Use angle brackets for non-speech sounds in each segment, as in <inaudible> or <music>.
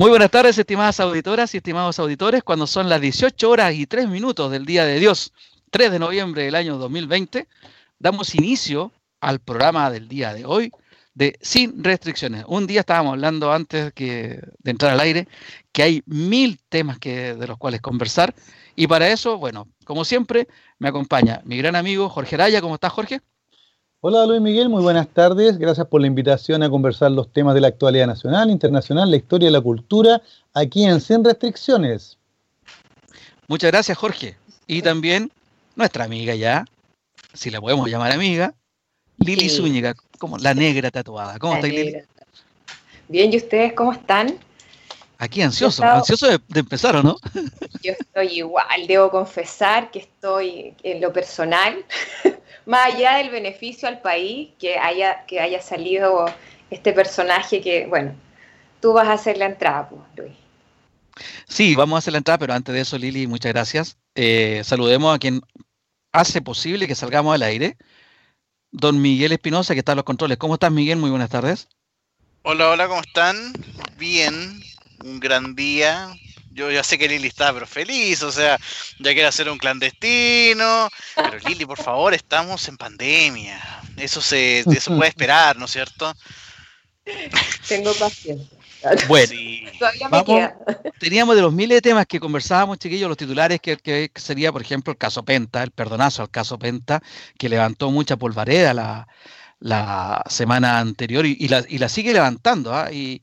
Muy buenas tardes, estimadas auditoras y estimados auditores. Cuando son las 18 horas y 3 minutos del Día de Dios, 3 de noviembre del año 2020, damos inicio al programa del día de hoy de Sin Restricciones. Un día estábamos hablando antes que, de entrar al aire que hay mil temas que, de los cuales conversar y para eso, bueno, como siempre, me acompaña mi gran amigo Jorge Araya. ¿Cómo estás, Jorge? Hola Luis Miguel, muy buenas tardes. Gracias por la invitación a conversar los temas de la actualidad nacional, internacional, la historia y la cultura, aquí en Sin Restricciones. Muchas gracias, Jorge. Y también nuestra amiga ya, si la podemos llamar amiga, Lili Zúñiga, como la negra tatuada. ¿Cómo estás, Lili? Bien, ¿y ustedes cómo están? Aquí ansioso, ansioso de, de, empezar, ¿o no? <laughs> Yo estoy igual, debo confesar que estoy en lo personal <laughs> más allá del beneficio al país que haya, que haya salido este personaje que, bueno, tú vas a hacer la entrada, pues, Luis. Sí, vamos a hacer la entrada, pero antes de eso, Lili, muchas gracias. Eh, saludemos a quien hace posible que salgamos al aire. Don Miguel Espinosa, que está en los controles. ¿Cómo estás, Miguel? Muy buenas tardes. Hola, hola, ¿cómo están? Bien, un gran día, yo ya sé que Lili está pero feliz, o sea, ya quiere hacer un clandestino, pero <laughs> Lili, por favor, estamos en pandemia, eso se, eso puede esperar, ¿no es cierto? Tengo paciencia. <laughs> Bueno, <laughs> teníamos de los miles de temas que conversábamos, chiquillos, los titulares, que, que, sería, por ejemplo, el caso Penta, el perdonazo al caso Penta, que levantó mucha polvareda la, la semana anterior y, la, y la, sigue levantando, ¿ah? y,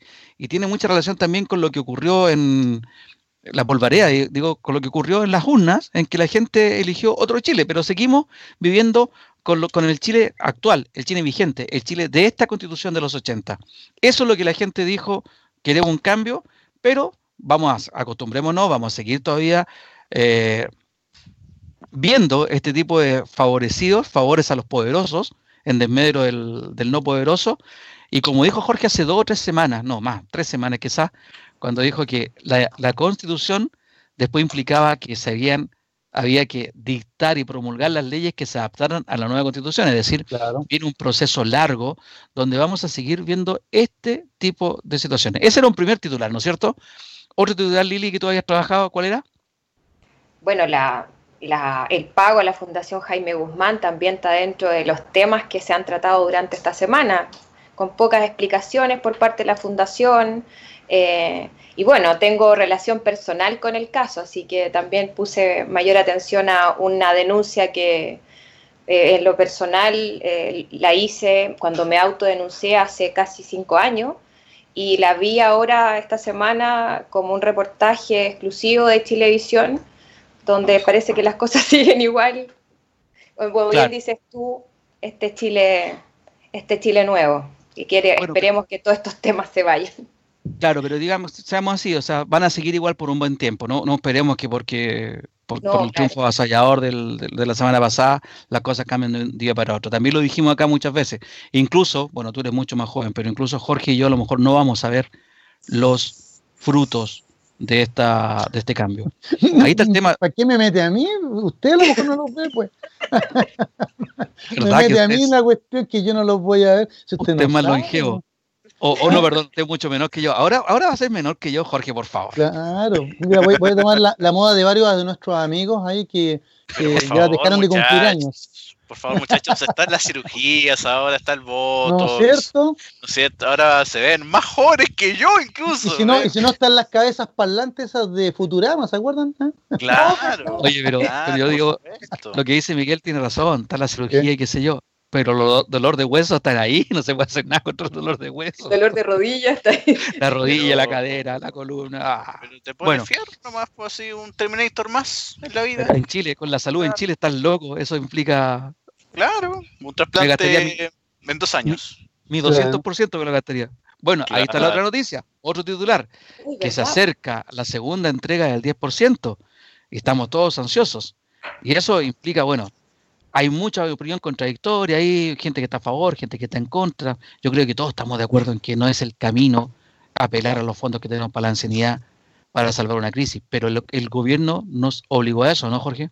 tiene mucha relación también con lo que ocurrió en, la polvarea, digo, con lo que ocurrió en las urnas, en que la gente eligió otro Chile, pero seguimos viviendo con, lo, con el Chile actual, el Chile vigente, el Chile de esta constitución de los 80. Eso es lo que la gente dijo, queremos un cambio, pero vamos a, acostumbrémonos, vamos a seguir todavía eh, viendo este tipo de favorecidos, favores a los poderosos, en desmedro del, del no poderoso, y como dijo Jorge hace dos o tres semanas, no más, tres semanas quizás, cuando dijo que la, la constitución después implicaba que se habían, había que dictar y promulgar las leyes que se adaptaran a la nueva constitución, es decir, claro. viene un proceso largo donde vamos a seguir viendo este tipo de situaciones. Ese era un primer titular, ¿no es cierto? Otro titular, Lili, que tú habías trabajado, ¿cuál era? Bueno, la, la, el pago a la Fundación Jaime Guzmán también está dentro de los temas que se han tratado durante esta semana, con pocas explicaciones por parte de la Fundación, eh, y bueno, tengo relación personal con el caso, así que también puse mayor atención a una denuncia que eh, en lo personal eh, la hice cuando me autodenuncié hace casi cinco años y la vi ahora esta semana como un reportaje exclusivo de Chilevisión, donde parece que las cosas <laughs> siguen igual. Como bien dices tú, este Chile, este Chile nuevo. Y quiere, bueno, esperemos que todos estos temas se vayan. Claro, pero digamos, seamos así, o sea, van a seguir igual por un buen tiempo, no, no esperemos que porque por, no, por el triunfo claro. avasallador del, de, de, la semana pasada las cosas cambien de un día para otro. También lo dijimos acá muchas veces. Incluso, bueno, tú eres mucho más joven, pero incluso Jorge y yo a lo mejor no vamos a ver los frutos de esta de este cambio. Ahí está el tema. <laughs> ¿Para qué me mete a mí? Usted a lo mejor no los ve, pues. <laughs> me mete a mí la cuestión que yo no los voy a ver. Si usted, usted no más longevo. O, o, no, perdón, usted es mucho menor que yo. Ahora, ahora va a ser menor que yo, Jorge, por favor. Claro. Mira, voy, voy a tomar la, la, moda de varios de nuestros amigos ahí que, <laughs> que favor, ya dejaron de cumplir años. Por favor, muchachos, están las cirugías, ahora está el voto. ¿No es cierto? ¿No es cierto? Ahora se ven más jóvenes que yo incluso. Y si no, y si no están las cabezas parlantes esas de Futurama, ¿se acuerdan? ¿Eh? Claro. Oye, pero, claro, pero yo digo, lo que dice Miguel tiene razón, está la cirugía ¿Qué? y qué sé yo pero los dolor de hueso están ahí, <laughs> no se puede hacer nada contra el dolor de hueso. El dolor de rodilla está ahí. <laughs> La rodilla, pero, la cadera, la columna. Ah. Pero te pones bueno. fierro nomás, pues así un Terminator más en la vida. En Chile, con la salud claro. en Chile estás loco, eso implica. Claro, un trasplante mi, en dos años. Mi, mi 200% claro. me lo gastaría. Bueno, claro. ahí está la otra noticia, otro titular, Uy, que se acerca la segunda entrega del 10% y estamos todos ansiosos. Y eso implica, bueno, hay mucha opinión contradictoria, hay gente que está a favor, gente que está en contra. Yo creo que todos estamos de acuerdo en que no es el camino apelar a los fondos que tenemos para la ancianidad para salvar una crisis, pero el, gobierno nos obligó a eso, ¿no, Jorge?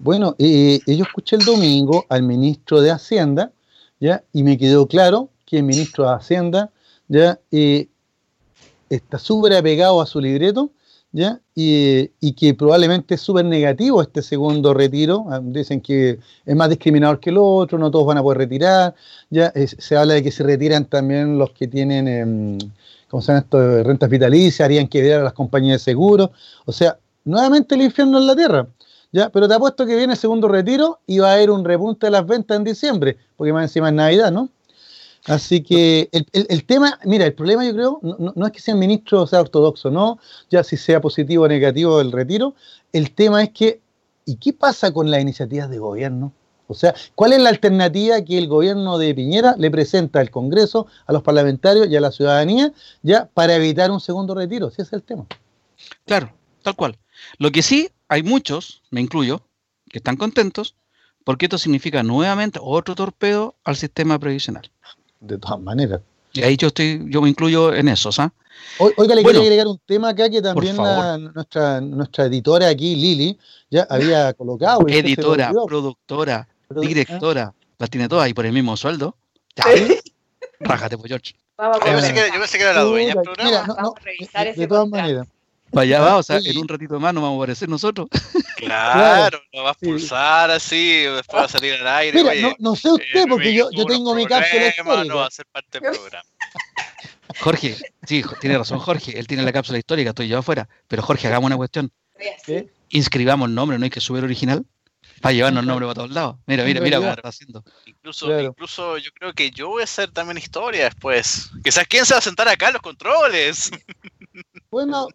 Bueno, eh, yo escuché el domingo al ministro de Hacienda, ¿ya? Y me quedó claro que el ministro de Hacienda, ¿ya? Eh, está súper apegado a su libreto, ¿ya? Y, que probablemente es súper negativo este segundo retiro. Ah, dicen que es más discriminador que el otro, no todos van a poder retirar. ¿ya? se habla de que se retiran también los que tienen, eh, ¿cómo se llama esto? Rentas vitalicias, harían que ver a las compañías de seguros. O sea, nuevamente el infierno en la tierra. ¿ya? Pero te apuesto que viene el segundo retiro y va a haber un repunte de las ventas en diciembre, porque más encima es Navidad, ¿no? Así que el, tema, mira, el problema yo creo, no, es que sea ministro sea ortodoxo, no, ya si sea positivo o negativo el retiro, el tema es que, ¿y qué pasa con las iniciativas de gobierno? O sea, ¿cuál es la alternativa que el gobierno de Piñera le presenta al Congreso, a los parlamentarios y a la ciudadanía, ya para evitar un segundo retiro? Ese es el tema. Claro, tal cual. Lo que sí, hay muchos, me incluyo, que están contentos, porque esto significa nuevamente otro torpedo al sistema previsional de todas maneras. Y ahí yo estoy, yo me incluyo en eso, ¿sabes? Oiga, le quería agregar un tema acá que también nuestra, nuestra editora aquí, Lili, ya había <laughs> colocado. Editora, productora, directora, las tiene todas y por el mismo sueldo. Ya, rájate, pues, George. yo, pensé que, yo pensé que era la dueña del programa. Vamos a revisar de, de todas maneras. Para allá va, o sea, en un ratito más nos vamos a aparecer nosotros. <laughs> Claro, lo vas a pulsar así, después va a salir al aire. Mira, no, sé usted, porque yo, yo tengo mi cápsula histórica. No va a ser parte del programa. Jorge, sí, tiene razón Jorge, él tiene la cápsula histórica, estoy yo afuera. Pero Jorge, hagamos una cuestión. Inscribamos el nombre, no hay que subir original. Para llevarnos el nombre para todos lados. Mira, mira, mira cómo está haciendo. Incluso, incluso yo creo que yo voy a hacer también historia después. Sabes quién se va a sentar acá en los controles. <laughs> Bueno,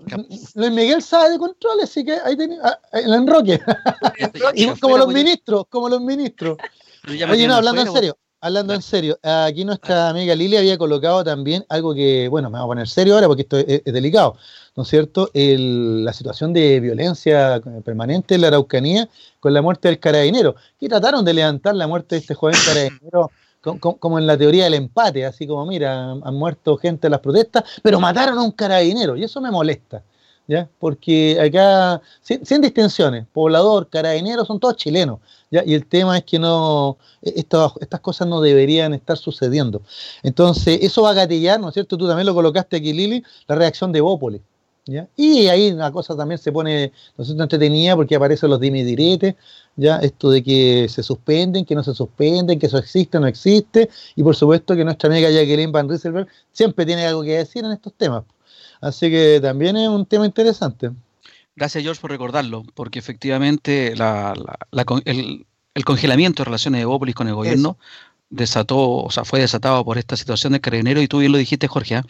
Luis Miguel sabe de control, así que ahí tenía ah, el enroque. <laughs> como los ministros, como los ministros. <laughs> Oye, no, hablando en serio, hablando en serio, aquí nuestra amiga Lili había colocado también algo que, bueno, me voy a poner serio ahora porque esto es, delicado, ¿no es cierto? la situación de violencia permanente en la Araucanía con la muerte del carabinero, que trataron de levantar la muerte de este joven <laughs> carabinero como, en la teoría del empate, así como, mira, han muerto gente en las protestas, pero mataron a un carabinero, y eso me molesta, ¿ya? Porque acá, sin, distinciones, poblador, carabinero, son todos chilenos, ¿ya? Y el tema es que no, e, estas, estas cosas no deberían estar sucediendo. Entonces, eso va a gatillar, ¿no es cierto? Tú también lo colocaste aquí, Lili, la reacción de Bópoli. Y ahí la cosa también se pone, no sé, entretenida porque aparecen los dimidiretes, ya esto de que se suspenden, que no se suspenden, que eso existe o no existe, y por supuesto que nuestra amiga Jacqueline Van Rieselberg siempre tiene algo que decir en estos temas. Así que también es un tema interesante. Gracias, George, por recordarlo, porque efectivamente el, congelamiento de relaciones de Bópolis con el gobierno desató, o sea, fue desatado por esta situación de carabinero, y tú bien lo dijiste, Jorge, ¿ah?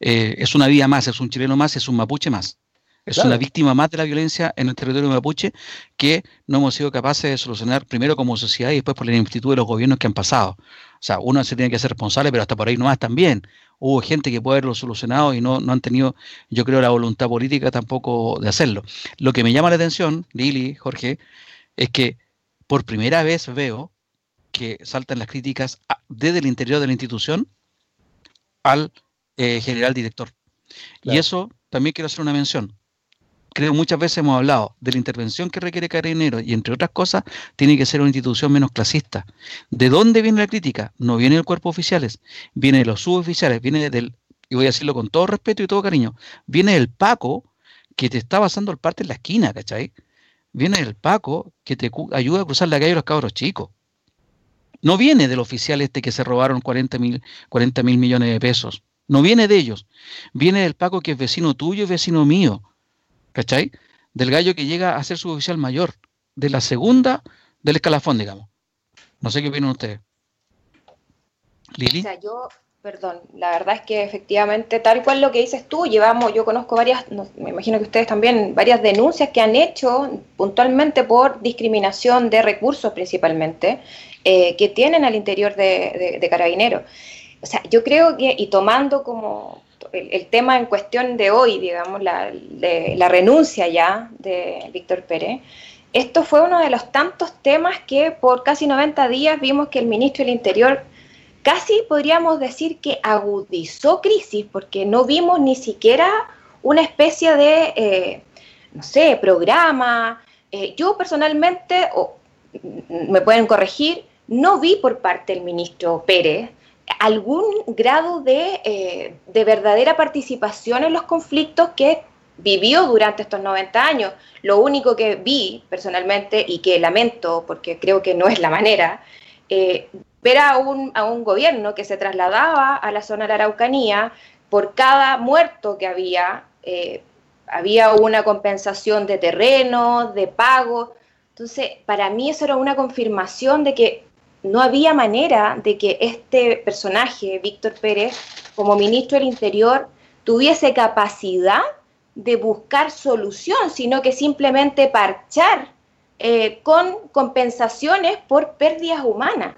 Eh, es una vida más, es un chileno más, es un mapuche más. Es una víctima más de la violencia en el territorio mapuche que no hemos sido capaces de solucionar primero como sociedad y después por el instituto de los gobiernos que han pasado. O sea, uno se tiene que ser responsable, pero hasta por ahí no más también. Hubo gente que puede haberlo solucionado y no, no han tenido, yo creo, la voluntad política tampoco de hacerlo. Lo que me llama la atención, Lili, Jorge, es que por primera vez veo que saltan las críticas desde el interior de la institución al eh, general director. Y eso también quiero hacer una mención. Creo muchas veces hemos hablado de la intervención que requiere Carabinero y entre otras cosas tiene que ser una institución menos clasista. ¿De dónde viene la crítica? No viene del cuerpo oficiales, viene de los suboficiales, viene del, y voy a decirlo con todo respeto y todo cariño, viene del Paco que te está pasando el parte en la esquina, ¿cachai? Viene del Paco que te ayuda a cruzar la calle a los cabros chicos. No viene del oficial este que se robaron 40 mil 40 millones de pesos. No viene de ellos. Viene del Paco que es vecino tuyo y vecino mío. ¿Cachai? Del gallo que llega a ser su oficial mayor. De la segunda del escalafón, digamos. No sé qué opinan ustedes. Lili. Yo, perdón, la verdad es que efectivamente, tal cual lo que dices tú, llevamos, yo conozco varias, me imagino que ustedes también, varias denuncias que han hecho puntualmente por discriminación de recursos principalmente, eh, que tienen al interior de, de carabineros o sea, yo creo que, y tomando como el, tema en cuestión de hoy, digamos, la, la renuncia ya de Víctor Pérez, esto fue uno de los tantos temas que por casi 90 días vimos que el ministro del Interior casi podríamos decir que agudizó crisis, porque no vimos ni siquiera una especie de, eh, no sé, programa. Eh, yo personalmente, o me pueden corregir, no vi por parte del ministro Pérez algún grado de, eh, de verdadera participación en los conflictos que vivió durante estos 90 años. Lo único que vi personalmente y que lamento, porque creo que no es la manera, eh, ver a un, a un gobierno que se trasladaba a la zona de la Araucanía por cada muerto que había, eh, había una compensación de terreno, de pago. Entonces, para mí eso era una confirmación de que no había manera de que este personaje, Víctor Pérez, como ministro del Interior, tuviese capacidad de buscar solución, sino que simplemente parchar eh, con compensaciones por pérdidas humanas.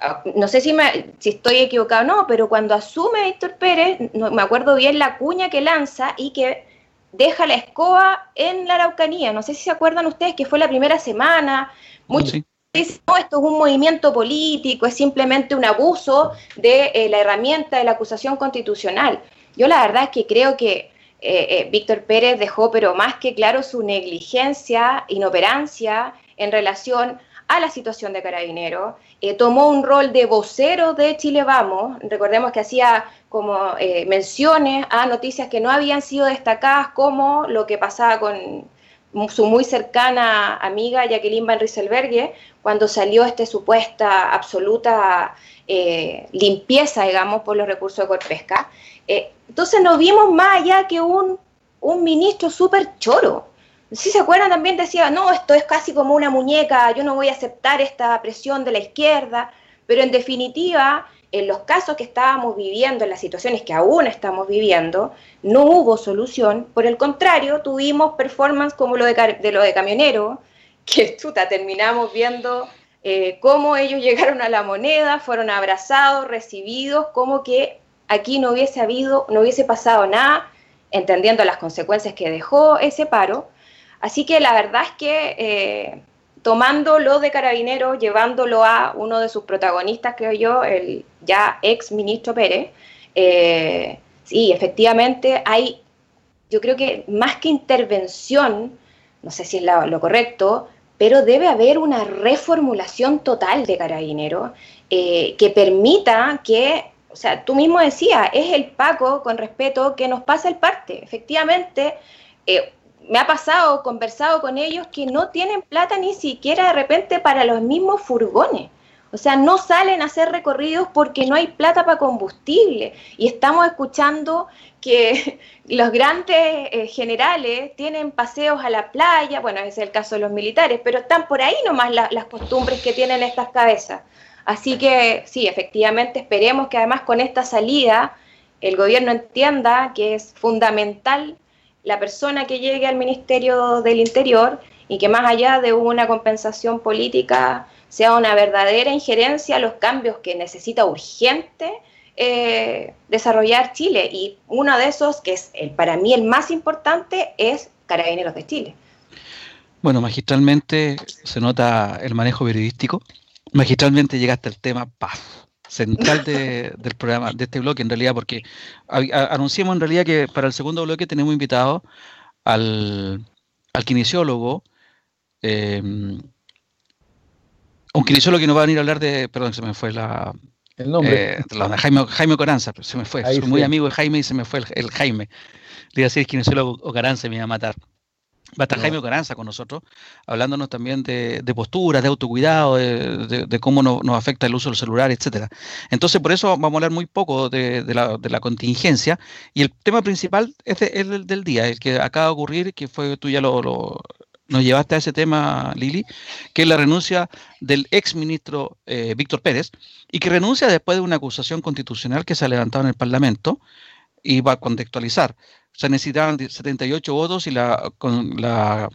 Ah, no sé si, me, si estoy equivocado o no, pero cuando asume Víctor Pérez, no, me acuerdo bien la cuña que lanza y que deja la escoba en la Araucanía. No sé si se acuerdan ustedes que fue la primera semana. Muchos dicen, no, esto es un movimiento político, es simplemente un abuso de eh, la herramienta de la acusación constitucional. Yo la verdad es que creo que eh, eh, Víctor Pérez dejó, pero más que claro, su negligencia, inoperancia en relación a la situación de Carabinero. Tomó un rol de vocero de Chile Vamos. Recordemos que hacía como menciones a noticias que no habían sido destacadas, como lo que pasaba con su muy cercana amiga Jacqueline Van Rieselberghe, cuando salió esta supuesta absoluta limpieza, digamos, por los recursos de Corpesca. Eh, entonces nos vimos más allá que un, ministro súper choro. Si se acuerdan, también decía, no, esto es casi como una muñeca, yo no voy a aceptar esta presión de la izquierda, pero en definitiva, en los casos que estábamos viviendo, en las situaciones que aún estamos viviendo, no hubo solución, por el contrario, tuvimos performance como lo de, lo de camionero, <laughs> que chuta, terminamos viendo eh, cómo ellos llegaron a la moneda, fueron abrazados, recibidos, como que aquí no hubiese habido, no hubiese pasado nada, entendiendo las consecuencias que dejó ese paro. Así que la verdad es que eh, tomándolo de carabinero, llevándolo a uno de sus protagonistas, creo yo, el ya ex ministro Pérez, eh, sí, efectivamente hay, yo creo que más que intervención, no sé si es lo correcto, pero debe haber una reformulación total de carabinero eh, que permita que o sea, tú mismo decías, es el Paco, con respeto, que nos pasa el parte. Efectivamente, eh, me ha pasado, conversado con ellos que no tienen plata ni siquiera de repente para los mismos furgones. O sea, no salen a hacer recorridos porque no hay plata para combustible. Y estamos escuchando que <laughs> los grandes eh, generales tienen paseos a la playa, bueno, ese es el caso de los militares, pero están por ahí nomás las costumbres que tienen estas cabezas. Así que sí, efectivamente esperemos que además con esta salida el gobierno entienda que es fundamental la persona que llegue al Ministerio del Interior y que más allá de una compensación política sea una verdadera injerencia a los cambios que necesita urgente eh, desarrollar Chile. Y uno de esos, que es el, para mí el más importante, es Carabineros de Chile. Bueno, magistralmente se nota el manejo periodístico magistralmente llegaste al tema paz central del programa, de este bloque en realidad, porque anunciamos en realidad que para el segundo bloque tenemos invitado al, al kinesiólogo, em, un kinesiólogo que nos va a venir a hablar de, perdón, se me fue la... El nombre. Eh, Jaime, Jaime Coranza, se me fue, soy muy amigo de Jaime y se me fue el, Jaime. Le iba a decir kinesiólogo o Coranza me iba a matar. Va a estar Jaime Caranza con nosotros, hablándonos también de, de posturas, de autocuidado, de, cómo nos afecta el uso del celular, etcétera. Entonces, por eso vamos a hablar muy poco de, la, contingencia. Y el tema principal es, el del día, el que acaba de ocurrir, que fue tú ya lo, nos llevaste a ese tema, Lili, que es la renuncia del ex ministro eh, Víctor Pérez, y que renuncia después de una acusación constitucional que se ha levantado en el Parlamento, y va a contextualizar se necesitaban 78 votos y la, con la,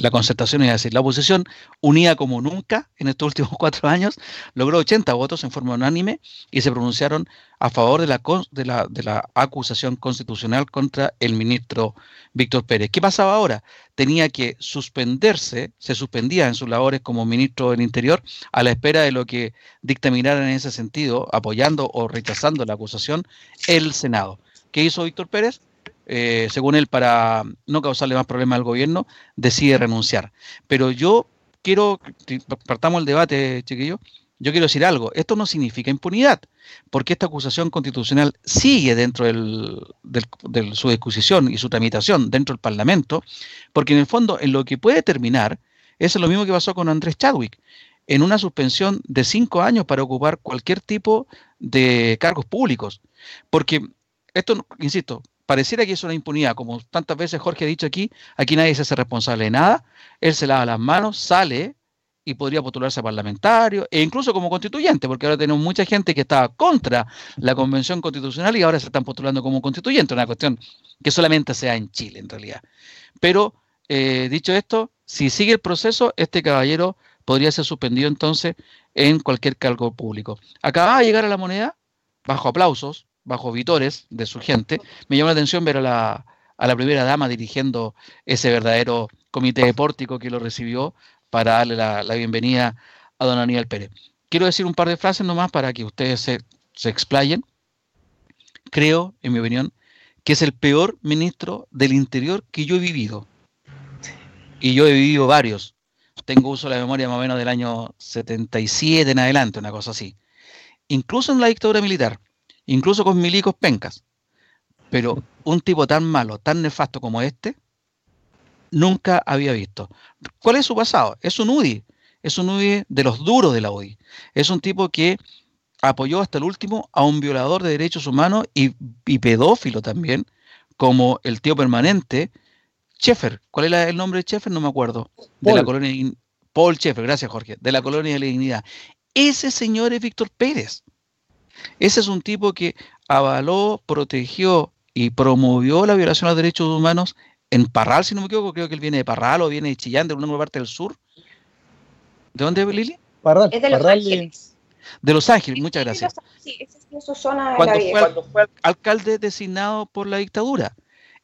la concertación, es decir, la oposición, unida como nunca en estos últimos <laughs> cuatro años, logró 80 votos en forma unánime y se pronunciaron a favor de la, de la, de la acusación constitucional contra el ministro Víctor Pérez. ¿Qué pasaba ahora? Tenía que suspenderse, se suspendía en sus labores como ministro del Interior a la espera de lo que dictaminara en ese sentido, apoyando o rechazando la acusación, el Senado. ¿Qué hizo Víctor Pérez? Eh, según él, para no causarle más problemas al gobierno, decide renunciar. Pero yo quiero, partamos el debate, chiquillo, yo quiero decir algo, esto no significa impunidad, porque esta acusación constitucional sigue dentro de su discusión y su tramitación dentro del Parlamento, porque en el fondo en lo que puede terminar es lo mismo que pasó con Andrés Chadwick, en una suspensión de cinco años para ocupar cualquier tipo de cargos públicos. Porque esto, insisto, pareciera que es una impunidad, como tantas veces Jorge ha dicho aquí, aquí nadie se hace responsable de nada, él se lava las manos, sale y podría postularse a parlamentario e incluso como constituyente, porque ahora tenemos mucha gente que estaba contra la convención constitucional y ahora se están postulando como constituyente, una cuestión que solamente sea en Chile en realidad. Pero eh, dicho esto, si sigue el proceso, este caballero podría ser suspendido entonces en cualquier cargo público. Acaba de llegar a la moneda, bajo aplausos, bajo vitores de su gente. Me llama la atención ver a la, a la primera dama dirigiendo ese verdadero comité de que lo recibió para darle la, bienvenida a don Aníbal Pérez. Quiero decir un par de frases nomás para que ustedes se, se explayen. Creo, en mi opinión, que es el peor ministro del Interior que yo he vivido. Y yo he vivido varios. Tengo uso de la memoria más o menos del año 77 en adelante, una cosa así. Incluso en la dictadura militar, incluso con milicos pencas. Pero un tipo tan malo, tan nefasto como este, nunca había visto. ¿Cuál es su pasado? Es un UDI, es un UDI de los duros de la UDI. Es un tipo que apoyó hasta el último a un violador de derechos humanos y, pedófilo también, como el tío permanente, Sheffer. ¿Cuál era el nombre de Sheffer? No me acuerdo. De la colonia Paul Sheffer, gracias Jorge, de la colonia de la dignidad. Ese señor es Víctor Pérez. Ese es un tipo que avaló, protegió y promovió la violación a los derechos humanos en Parral, si no me equivoco, creo que él viene de Parral o viene de Chillán, de alguna parte del sur. ¿De dónde, Lili? Parral. Es de Los Ángeles. De Los Ángeles, muchas gracias. Sí, esa es su zona cuando, fue, cuando fue alcalde designado por la dictadura.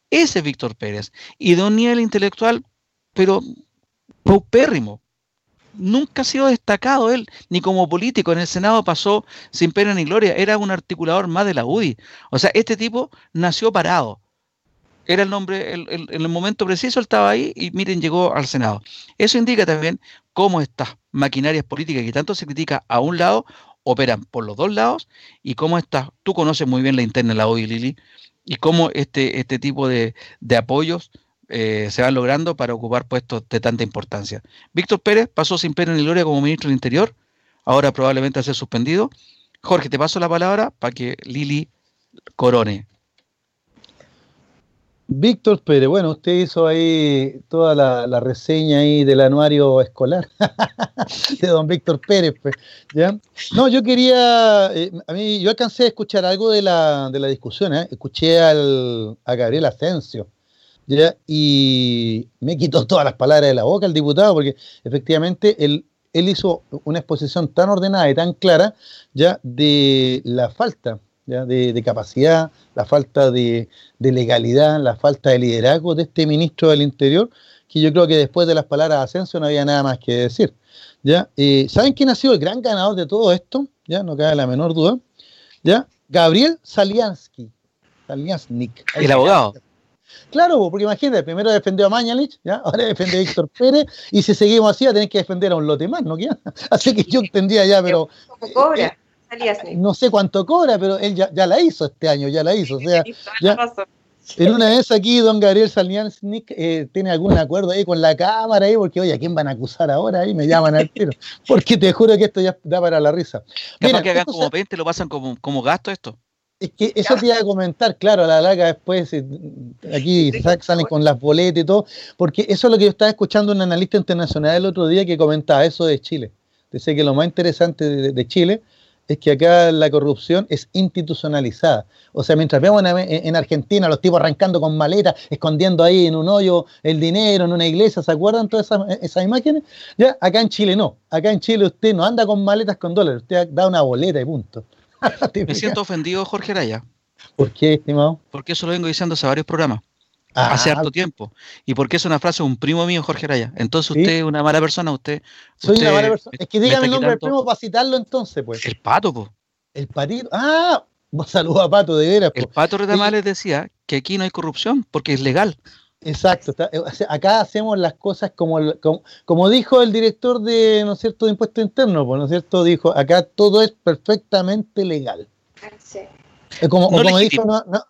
Ese es Víctor Pérez. Y de un nivel intelectual, pero paupérrimo. Nunca ha sido destacado él, ni como político. En el Senado pasó sin pena ni gloria. Era un articulador más de la UDI. O sea, este tipo nació parado era el nombre, en el momento preciso él estaba ahí y miren, llegó al Senado. Eso indica también cómo estas maquinarias políticas que tanto se critica a un lado operan por los dos lados y cómo está, tú conoces muy bien la interna de la OI, Lili, y cómo este, este tipo de, apoyos eh, se van logrando para ocupar puestos de tanta importancia. Víctor Pérez pasó sin pena ni gloria como ministro del Interior, ahora probablemente a ser suspendido. Jorge, te paso la palabra para que Lili corone. Víctor Pérez, bueno, usted hizo ahí toda la, reseña ahí del anuario escolar <laughs> de don Víctor Pérez, pues, ¿ya? No, yo quería, eh, a mí, yo alcancé a escuchar algo de la, de la discusión, ¿eh? escuché al, a Gabriel Asensio, ¿ya? Y me quitó todas las palabras de la boca el diputado, porque efectivamente él, él hizo una exposición tan ordenada y tan clara, ¿ya? De la falta de, capacidad, la falta de, legalidad, la falta de liderazgo de este ministro del Interior, que yo creo que después de las palabras de Ascenso no había nada más que decir. ¿ya? Eh, ¿Saben quién ha sido el gran ganador de todo esto? Ya no cabe la menor duda. ¿ya? Gabriel Saliansky. Saliansnik. El abogado. Claro, porque imagínate, primero defendió a Mañalich, ¿ya? ahora defiende a Víctor Pérez, y si seguimos así, va a tener que defender a un lote más, ¿no? <laughs> Así que yo entendía ya, pero. <laughs> cobra? No sé cuánto cobra, pero él ya, la hizo este año, ya la hizo. O sea, <laughs> en una vez aquí, don Gabriel Saliansnik eh, tiene algún acuerdo ahí con la cámara ahí, porque oye, ¿a quién van a acusar ahora? Ahí me llaman al tiro. Porque te juro que esto ya da para la risa. Mira, que hagan como 20, lo pasan como, como gasto esto. Es que eso te iba a comentar, claro, a la larga después, eh, aquí salen con las boletas y todo, porque eso es lo que yo estaba escuchando un analista internacional el otro día que comentaba eso de Chile. Dice que lo más interesante de Chile es que acá la corrupción es institucionalizada. O sea, mientras vemos en, Argentina los tipos arrancando con maletas, escondiendo ahí en un hoyo el dinero, en una iglesia, ¿se acuerdan todas esas, imágenes? Ya, acá en Chile no. Acá en Chile usted no anda con maletas con dólares, usted da una boleta y punto. <laughs> Me siento ofendido, Jorge Araya. ¿Por qué, estimado? Porque eso lo vengo diciendo hace varios programas. Ah, hace harto tiempo. Y porque es una frase de un primo mío, Jorge Araya. Entonces usted es una mala persona, usted. Soy una mala persona. Es que dígame el nombre del primo para citarlo entonces, pues. El pato, pues. El patito. Ah, <laughs> saludo a Pato, de veras. El pato Retamales decía que aquí no hay corrupción porque es legal. Exacto, eh, acá hacemos las cosas como, como, dijo el director de, ¿no es cierto?, de impuesto interno, pues, ¿no es cierto? Dijo, acá todo es perfectamente legal. Sí. Como, no como dijo, no, no,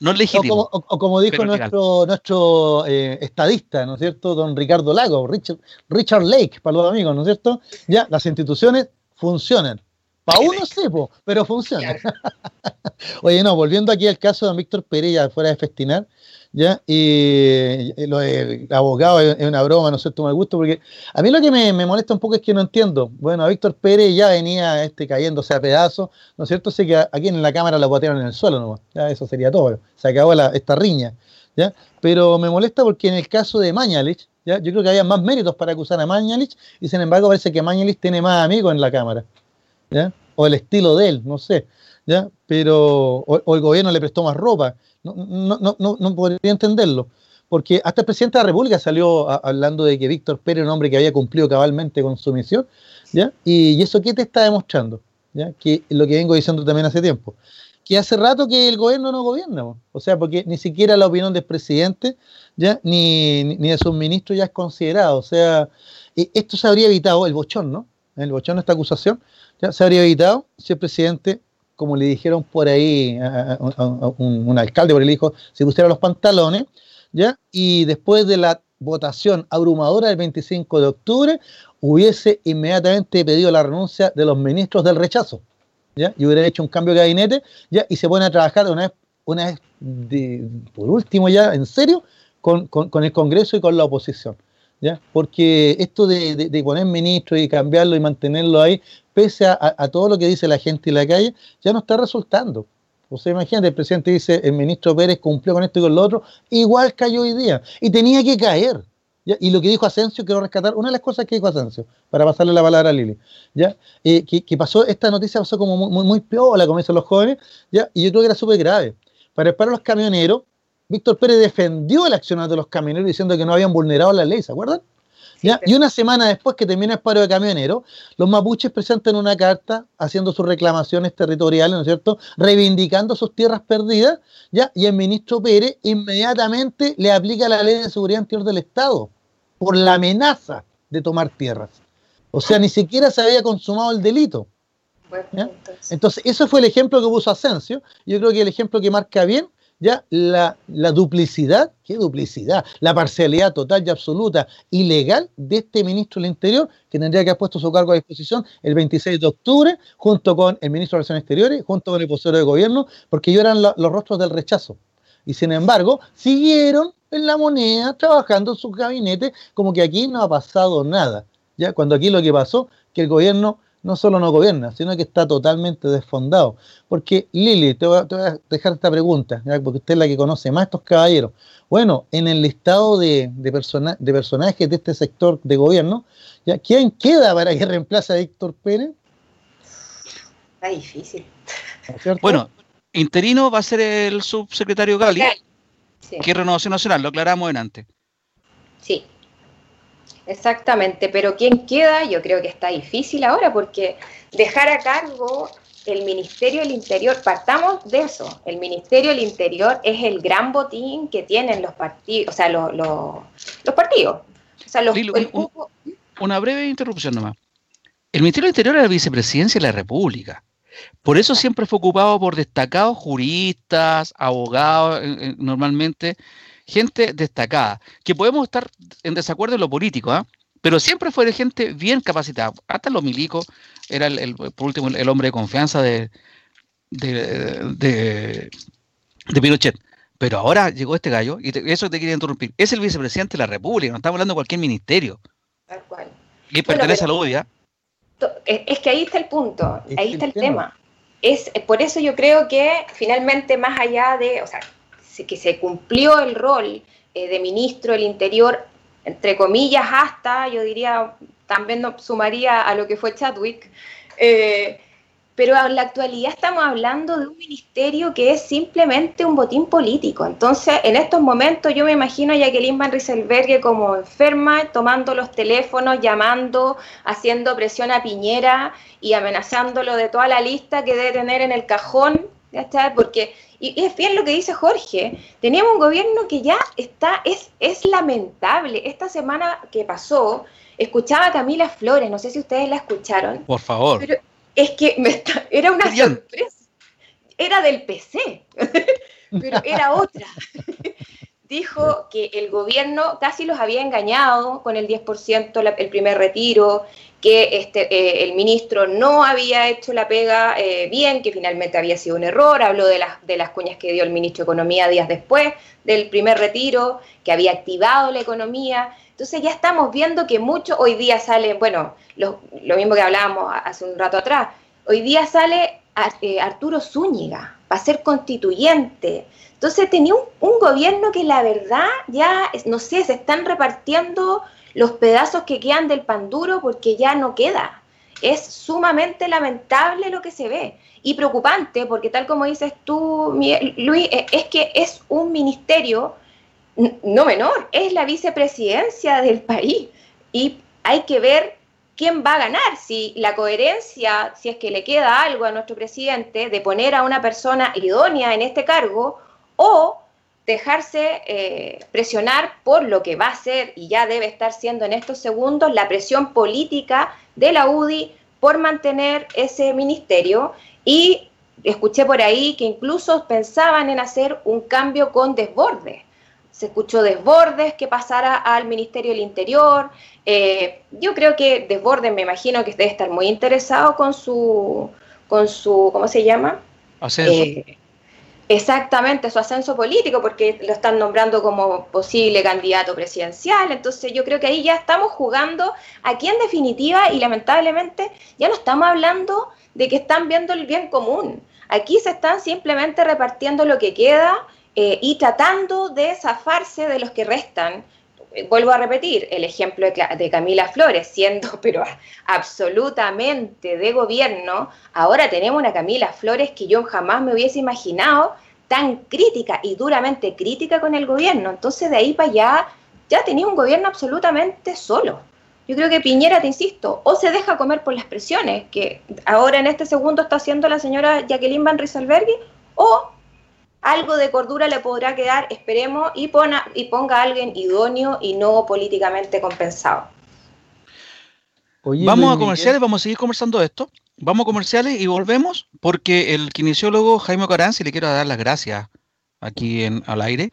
no legítimo. O como, dijo nuestro, nuestro eh, estadista, ¿no es cierto?, don Ricardo Lago, Richard, Richard Lake, para los amigos, ¿no es cierto? Ya, las instituciones funcionan. Para uno sí, pero funciona. <laughs> Oye, no, volviendo aquí al caso de don Víctor Pérez, ya fuera de festinar, ¿ya? Y, lo de abogado es, una broma, no sé, tú mal gusto, porque a mí lo que me, molesta un poco es que no entiendo. Bueno, a Víctor Pérez ya venía este, cayéndose a pedazos, ¿no es cierto? Sé que aquí en la cámara lo botearon en el suelo nomás, ya eso sería todo, se acabó esta riña, ¿ya? Pero me molesta porque en el caso de Mañalich, ¿ya? Yo creo que había más méritos para acusar a Mañalich y sin embargo parece que Mañalich tiene más amigos en la cámara, ¿ya? O el estilo de él, no sé, Pero, o el gobierno le prestó más ropa. No, no, no, no podría entenderlo. Porque hasta el presidente de la República salió hablando de que Víctor Pérez era un hombre que había cumplido cabalmente con su misión. ¿ya? Y, eso qué te está demostrando? ¿ya? Que lo que vengo diciendo también hace tiempo. Que hace rato que el gobierno no gobierna. O sea, porque ni siquiera la opinión del presidente ¿ya? Ni, ni de sus ministros ya es considerado. O sea, esto se habría evitado, el bochón, ¿no? El bochón, esta acusación, ya se habría evitado si el presidente como le dijeron por ahí a, un, alcalde, por el hijo, se pusiera los pantalones, ¿ya? Y después de la votación abrumadora del 25 de octubre, hubiese inmediatamente pedido la renuncia de los ministros del rechazo, ¿ya? Y hubiera hecho un cambio de gabinete, ¿ya? Y se pone a trabajar una vez, una vez por último ya, en serio, con, el Congreso y con la oposición. ¿Ya? Porque esto de, de, poner ministros y cambiarlo y mantenerlo ahí pese a, todo lo que dice la gente en la calle, ya no está resultando. O sea, imagínate, el presidente dice, el ministro Pérez cumplió con esto y con lo otro, igual cayó hoy día. Y tenía que caer. Y lo que dijo Asensio, quiero rescatar una de las cosas que dijo Asensio, para pasarle la palabra a Lili. ¿ya? Eh, que, pasó, esta noticia pasó como muy, muy, piola, como dicen los jóvenes, ¿ya? y yo creo que era súper grave. Para, para los camioneros, Víctor Pérez defendió el accionar de los camioneros diciendo que no habían vulnerado la ley, ¿se acuerdan? Y una semana después que termina el paro de camioneros, los mapuches presentan una carta haciendo sus reclamaciones territoriales, ¿no es cierto?, reivindicando sus tierras perdidas, ¿ya? Y el ministro Pérez inmediatamente le aplica la ley de seguridad interior del Estado por la amenaza de tomar tierras. O sea, ni siquiera se había consumado el delito. entonces. entonces, eso fue el ejemplo que puso Asensio. Yo creo que el ejemplo que marca bien ya la, duplicidad, ¿qué duplicidad? La parcialidad total y absoluta ilegal de este ministro del Interior, que tendría que haber puesto su cargo a disposición el 26 de octubre, junto con el ministro de Relaciones Exteriores, junto con el vocero de gobierno, porque ellos eran los rostros del rechazo. Y sin embargo, siguieron en la moneda, trabajando en sus gabinetes, como que aquí no ha pasado nada. Ya, cuando aquí lo que pasó, que el gobierno no solo no gobierna, sino que está totalmente desfondado. Porque Lili, te voy a, dejar esta pregunta, porque usted es la que conoce más estos caballeros. Bueno, en el listado de, de, de personajes de este sector de gobierno, ¿ya? ¿quién queda para que reemplace a Héctor Pérez? Está difícil. bueno, interino va a ser el subsecretario Gali, que es Renovación Nacional, lo aclaramos en antes. Sí. Exactamente, pero ¿quién queda? Yo creo que está difícil ahora porque dejar a cargo el Ministerio del Interior, partamos de eso, el Ministerio del Interior es el gran botín que tienen los partidos, o sea, los, partidos. una breve interrupción nomás. El Ministerio del Interior es la vicepresidencia de la República. Por eso siempre fue ocupado por destacados juristas, abogados, normalmente, gente destacada, que podemos estar en desacuerdo en lo político, ¿ah? pero siempre fue de gente bien capacitada. Hasta los milicos era, el, por último, el hombre de confianza de, de, Pinochet. Pero ahora llegó este gallo, y eso te quería interrumpir. Es el vicepresidente de la República, no estamos hablando de cualquier ministerio. Tal cual. Y pertenece a la UDIA. Es que ahí está el punto, ahí está el tema. Es, por eso yo creo que finalmente, más allá de, o sea, que se cumplió el rol eh, de ministro del Interior, entre comillas, hasta, yo diría, también sumaría a lo que fue Chadwick, eh, pero en la actualidad estamos hablando de un ministerio que es simplemente un botín político. Entonces, en estos momentos yo me imagino a Jacqueline Van Rieselberghe como enferma, tomando los teléfonos, llamando, haciendo presión a Piñera y amenazándolo de toda la lista que debe tener en el cajón Porque, y, es bien lo que dice Jorge, teníamos un gobierno que ya está, es, es lamentable. Esta semana que pasó, escuchaba a Camila Flores, no sé si ustedes la escucharon. Por favor. Pero es que era una sorpresa. Era del PC, <laughs> pero era otra. <laughs> Dijo que el gobierno casi los había engañado con el 10%, el primer retiro, que este, eh, el ministro no había hecho la pega eh, bien, que finalmente había sido un error, habló de las, de las cuñas que dio el ministro de Economía días después del primer retiro, que había activado la economía. Entonces ya estamos viendo que mucho, hoy día sale, bueno, lo, mismo que hablábamos hace un rato atrás, hoy día sale eh, Arturo Zúñiga para ser constituyente. Entonces tenía un gobierno que la verdad ya, no sé, se están repartiendo los pedazos que quedan del pan duro porque ya no queda. Es sumamente lamentable lo que se ve y preocupante porque tal como dices tú, Luis, e, es que es un ministerio no menor, es la vicepresidencia del país y hay que ver quién va a ganar, si la coherencia, si es que le queda algo a nuestro presidente de poner a una persona idónea en este cargo o dejarse eh, presionar por lo que va a ser y ya debe estar siendo en estos segundos la presión política de la UDI por mantener ese ministerio y escuché por ahí que incluso pensaban en hacer un cambio con desbordes. Se escuchó desbordes que pasara al Ministerio del Interior. Eh, yo creo que desbordes me imagino que debe estar muy interesado con su, con su ¿cómo se llama? Eh, exactamente su ascenso político, porque lo están nombrando como posible candidato presidencial. Entonces yo creo que ahí ya estamos jugando aquí en definitiva y lamentablemente ya no estamos hablando de que están viendo el bien común. Aquí se están simplemente repartiendo lo que queda eh, y tratando de zafarse de los que restan. Vuelvo a repetir el ejemplo de, de Camila Flores, siendo <laughs> pero absolutamente de gobierno, ahora tenemos una Camila Flores que yo jamás me hubiese imaginado tan crítica y duramente crítica con el gobierno. Entonces de ahí para allá ya tenía un gobierno absolutamente solo. Yo creo que Piñera, te insisto, o se deja comer por las presiones que ahora en este segundo está haciendo la señora Jacqueline Van Rieselberghi, o algo de cordura le podrá quedar, esperemos, y, y ponga a alguien idóneo y no políticamente compensado. vamos a comerciales, vamos a seguir conversando de esto. Vamos a comerciales y volvemos porque el kinesiólogo Jaime Caranzi, le quiero dar las gracias aquí en, al aire,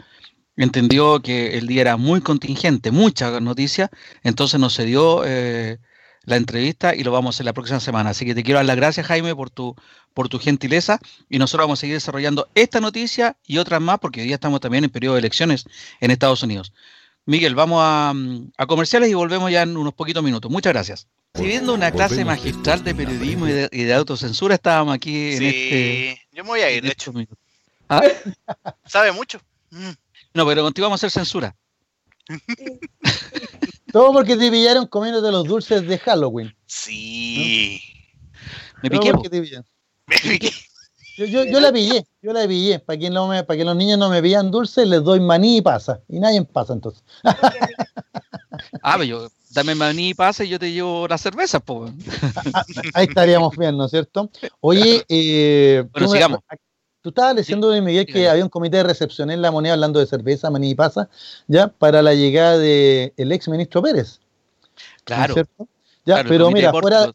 entendió que el día era muy contingente, mucha noticia, entonces nos cedió eh, la entrevista y lo vamos a hacer la próxima semana. Así que te quiero dar las gracias, Jaime, por tu, por tu gentileza y nosotros vamos a seguir desarrollando esta noticia y otras más porque hoy día estamos también en periodo de elecciones en Estados Unidos. Miguel, vamos a, a comerciales y volvemos ya en unos poquitos minutos. Muchas gracias. Viendo una clase magistral de periodismo y de, autocensura, estábamos aquí en este. Yo me voy a ir, de hecho. ¿Ah? <laughs> Sabe mucho. Mm. No, pero contigo vamos a hacer censura. <laughs> Todo porque te pillaron comiéndote los dulces de Halloween. Sí. Me piqué. Me piqué. <laughs> Yo, yo, yo, la pillé, yo la pillé. Para que, no me, para que los niños no me pillan dulces, les doy maní y pasa. Y nadie pasa entonces. <laughs> ah, pero yo, dame maní y pasa y yo te llevo la cerveza, pues. Ahí estaríamos bien, ¿no es cierto? Oye, eh, bueno, sigamos. tú estabas diciendo, Miguel, que había un comité de recepción en la moneda hablando de cerveza, maní y pasa, ya, para la llegada del ex ministro Pérez. Claro. cierto? Ya, pero mira, fuera,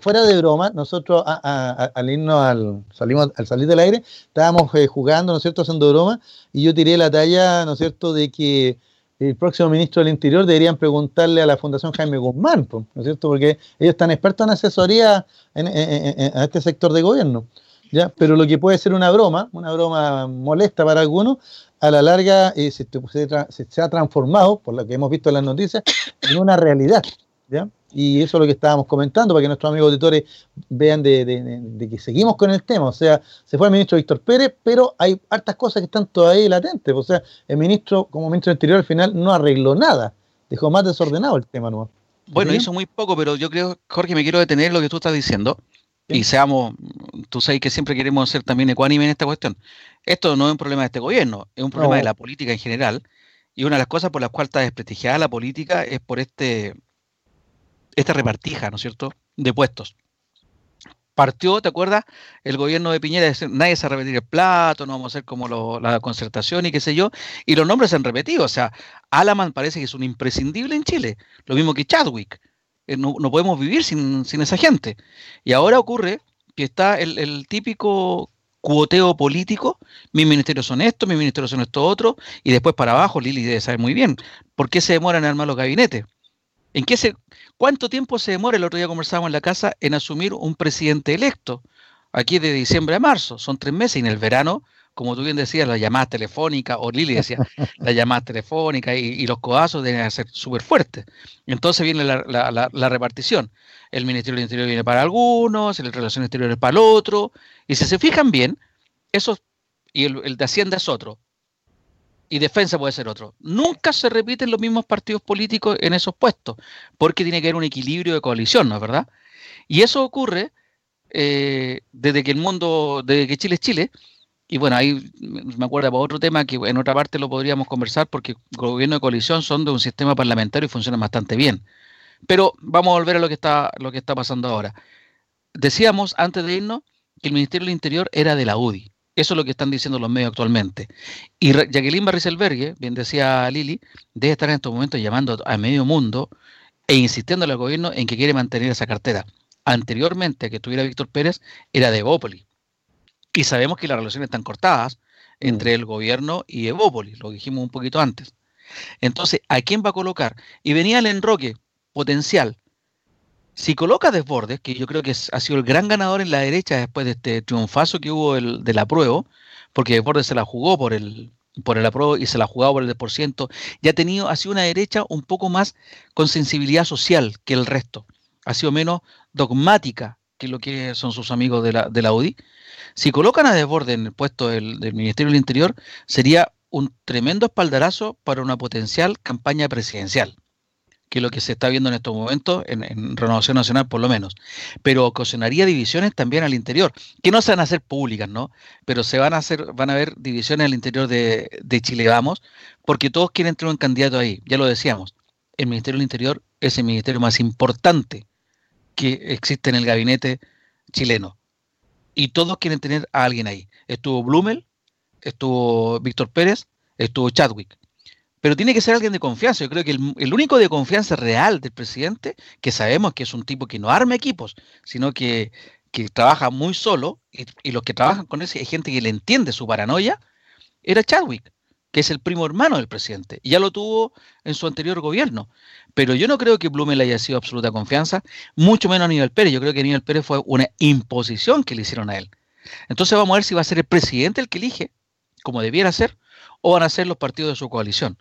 fuera de broma, nosotros al irnos al, salimos, al salir del aire, estábamos jugando, ¿no es cierto?, haciendo broma, y yo tiré la talla, ¿no es cierto?, de que el próximo ministro del Interior deberían preguntarle a la Fundación Jaime Guzmán, ¿no es cierto? Porque ellos están expertos en asesoría en, este sector de gobierno. ¿ya? Pero lo que puede ser una broma, una broma molesta para algunos, a la larga eh, se, ha transformado, por lo que hemos visto en las noticias, en una realidad. ¿ya? Y eso es lo que estábamos comentando para que nuestros amigos auditores vean de, que seguimos con el tema. O sea, se fue el ministro Víctor Pérez, pero hay hartas cosas que están todavía latentes. O sea, el ministro, como ministro del Interior, al final no arregló nada. Dejó más desordenado el tema, ¿no? Bueno, hizo muy poco, pero yo creo, Jorge, me quiero detener en lo que tú estás diciendo. Y seamos, tú sabes que siempre queremos ser también ecuánime en esta cuestión. Esto no es un problema de este gobierno, es un problema de la política en general. Y una de las cosas por las cuales está desprestigiada la política es por este esta repartija, ¿no es cierto?, de puestos. partió, ¿te acuerdas? El gobierno de Piñera, nadie se va a repetir el plato, no vamos a hacer como la concertación y qué sé yo, y los nombres se han repetido, o sea, Alaman parece que es un imprescindible en Chile, lo mismo que Chadwick, eh, no, podemos vivir sin, esa gente. Y ahora ocurre que está el, típico cuoteo político, mis ministerios son esto, mis ministerios son esto otro, y después para abajo, Lili debe saber muy bien, ¿por qué se demoran en armar los gabinetes? ¿En qué se, ¿Cuánto tiempo se demora? El otro día conversábamos en la casa en asumir un presidente electo. Aquí de diciembre a marzo, son tres meses, y en el verano como tú bien decías, las llamadas telefónicas, o Lili decía, <laughs> las llamadas telefónicas y, los codazos deben ser súper fuertes. Entonces viene la, repartición. El Ministerio del Interior viene para algunos, el Relaciones Exteriores para el otro, y si se fijan bien, eso, y el, de Hacienda es otro, y defensa puede ser otro. Nunca se repiten los mismos partidos políticos en esos puestos, porque tiene que haber un equilibrio de coalición, ¿no es verdad? Y eso ocurre eh, desde que el mundo, desde que Chile es Chile, y bueno, ahí me acuerdo para otro tema que en otra parte lo podríamos conversar porque gobierno de coalición son de un sistema parlamentario y funcionan bastante bien. Pero vamos a volver a lo que está, lo que está pasando ahora. Decíamos antes de irnos que el Ministerio del Interior era de la UDI. Eso es lo que están diciendo los medios actualmente. Y Jacqueline Barriselbergue, bien decía Lili, debe estar en estos momentos llamando a medio mundo e insistiendo al gobierno en que quiere mantener esa cartera. Anteriormente a que tuviera Víctor Pérez, era de Bópoli y sabemos que las relaciones están cortadas entre el gobierno y Evópolis, lo dijimos un poquito antes. Entonces, ¿a quién va a colocar? Y venía el enroque potencial. Si coloca Desbordes, que yo creo que ha sido el gran ganador en la derecha después de este triunfazo que hubo el, del apruebo, porque Desbordes se la jugó por el, por el apruebo y se la ha jugado por el 10%, ya ha tenido, ha sido una derecha un poco más con sensibilidad social que el resto. Ha sido menos dogmática que lo que son sus amigos de la, de la UDI. Si colocan a Desborde en el puesto del, Ministerio del Interior, sería un tremendo espaldarazo para una potencial campaña presidencial, que lo que se está viendo en estos momentos en, Renovación Nacional por lo menos. Pero ocasionaría divisiones también al interior, que no se van a hacer públicas, ¿no? Pero se van a hacer, van a haber divisiones al interior de, de Chile Vamos, porque todos quieren tener un candidato ahí, ya lo decíamos. El Ministerio del Interior es el ministerio más importante que existe en el gabinete chileno y todos quieren tener a alguien ahí. Estuvo Blumel, estuvo Víctor Pérez, estuvo Chadwick. Pero tiene que ser alguien de confianza. Yo creo que el, único de confianza real del presidente, que sabemos que es un tipo que no arma equipos, sino que, trabaja muy solo, y, los que trabajan con él hay gente que le entiende su paranoia, era Chadwick que es el primo hermano del presidente. Ya lo tuvo en su anterior gobierno. Pero yo no creo que Blumel haya sido absoluta confianza, mucho menos a Aníbal Pérez. Yo creo que Aníbal Pérez fue una imposición que le hicieron a él. Entonces vamos a ver si va a ser el presidente el que elige, como debiera ser, o van a ser los partidos de su coalición.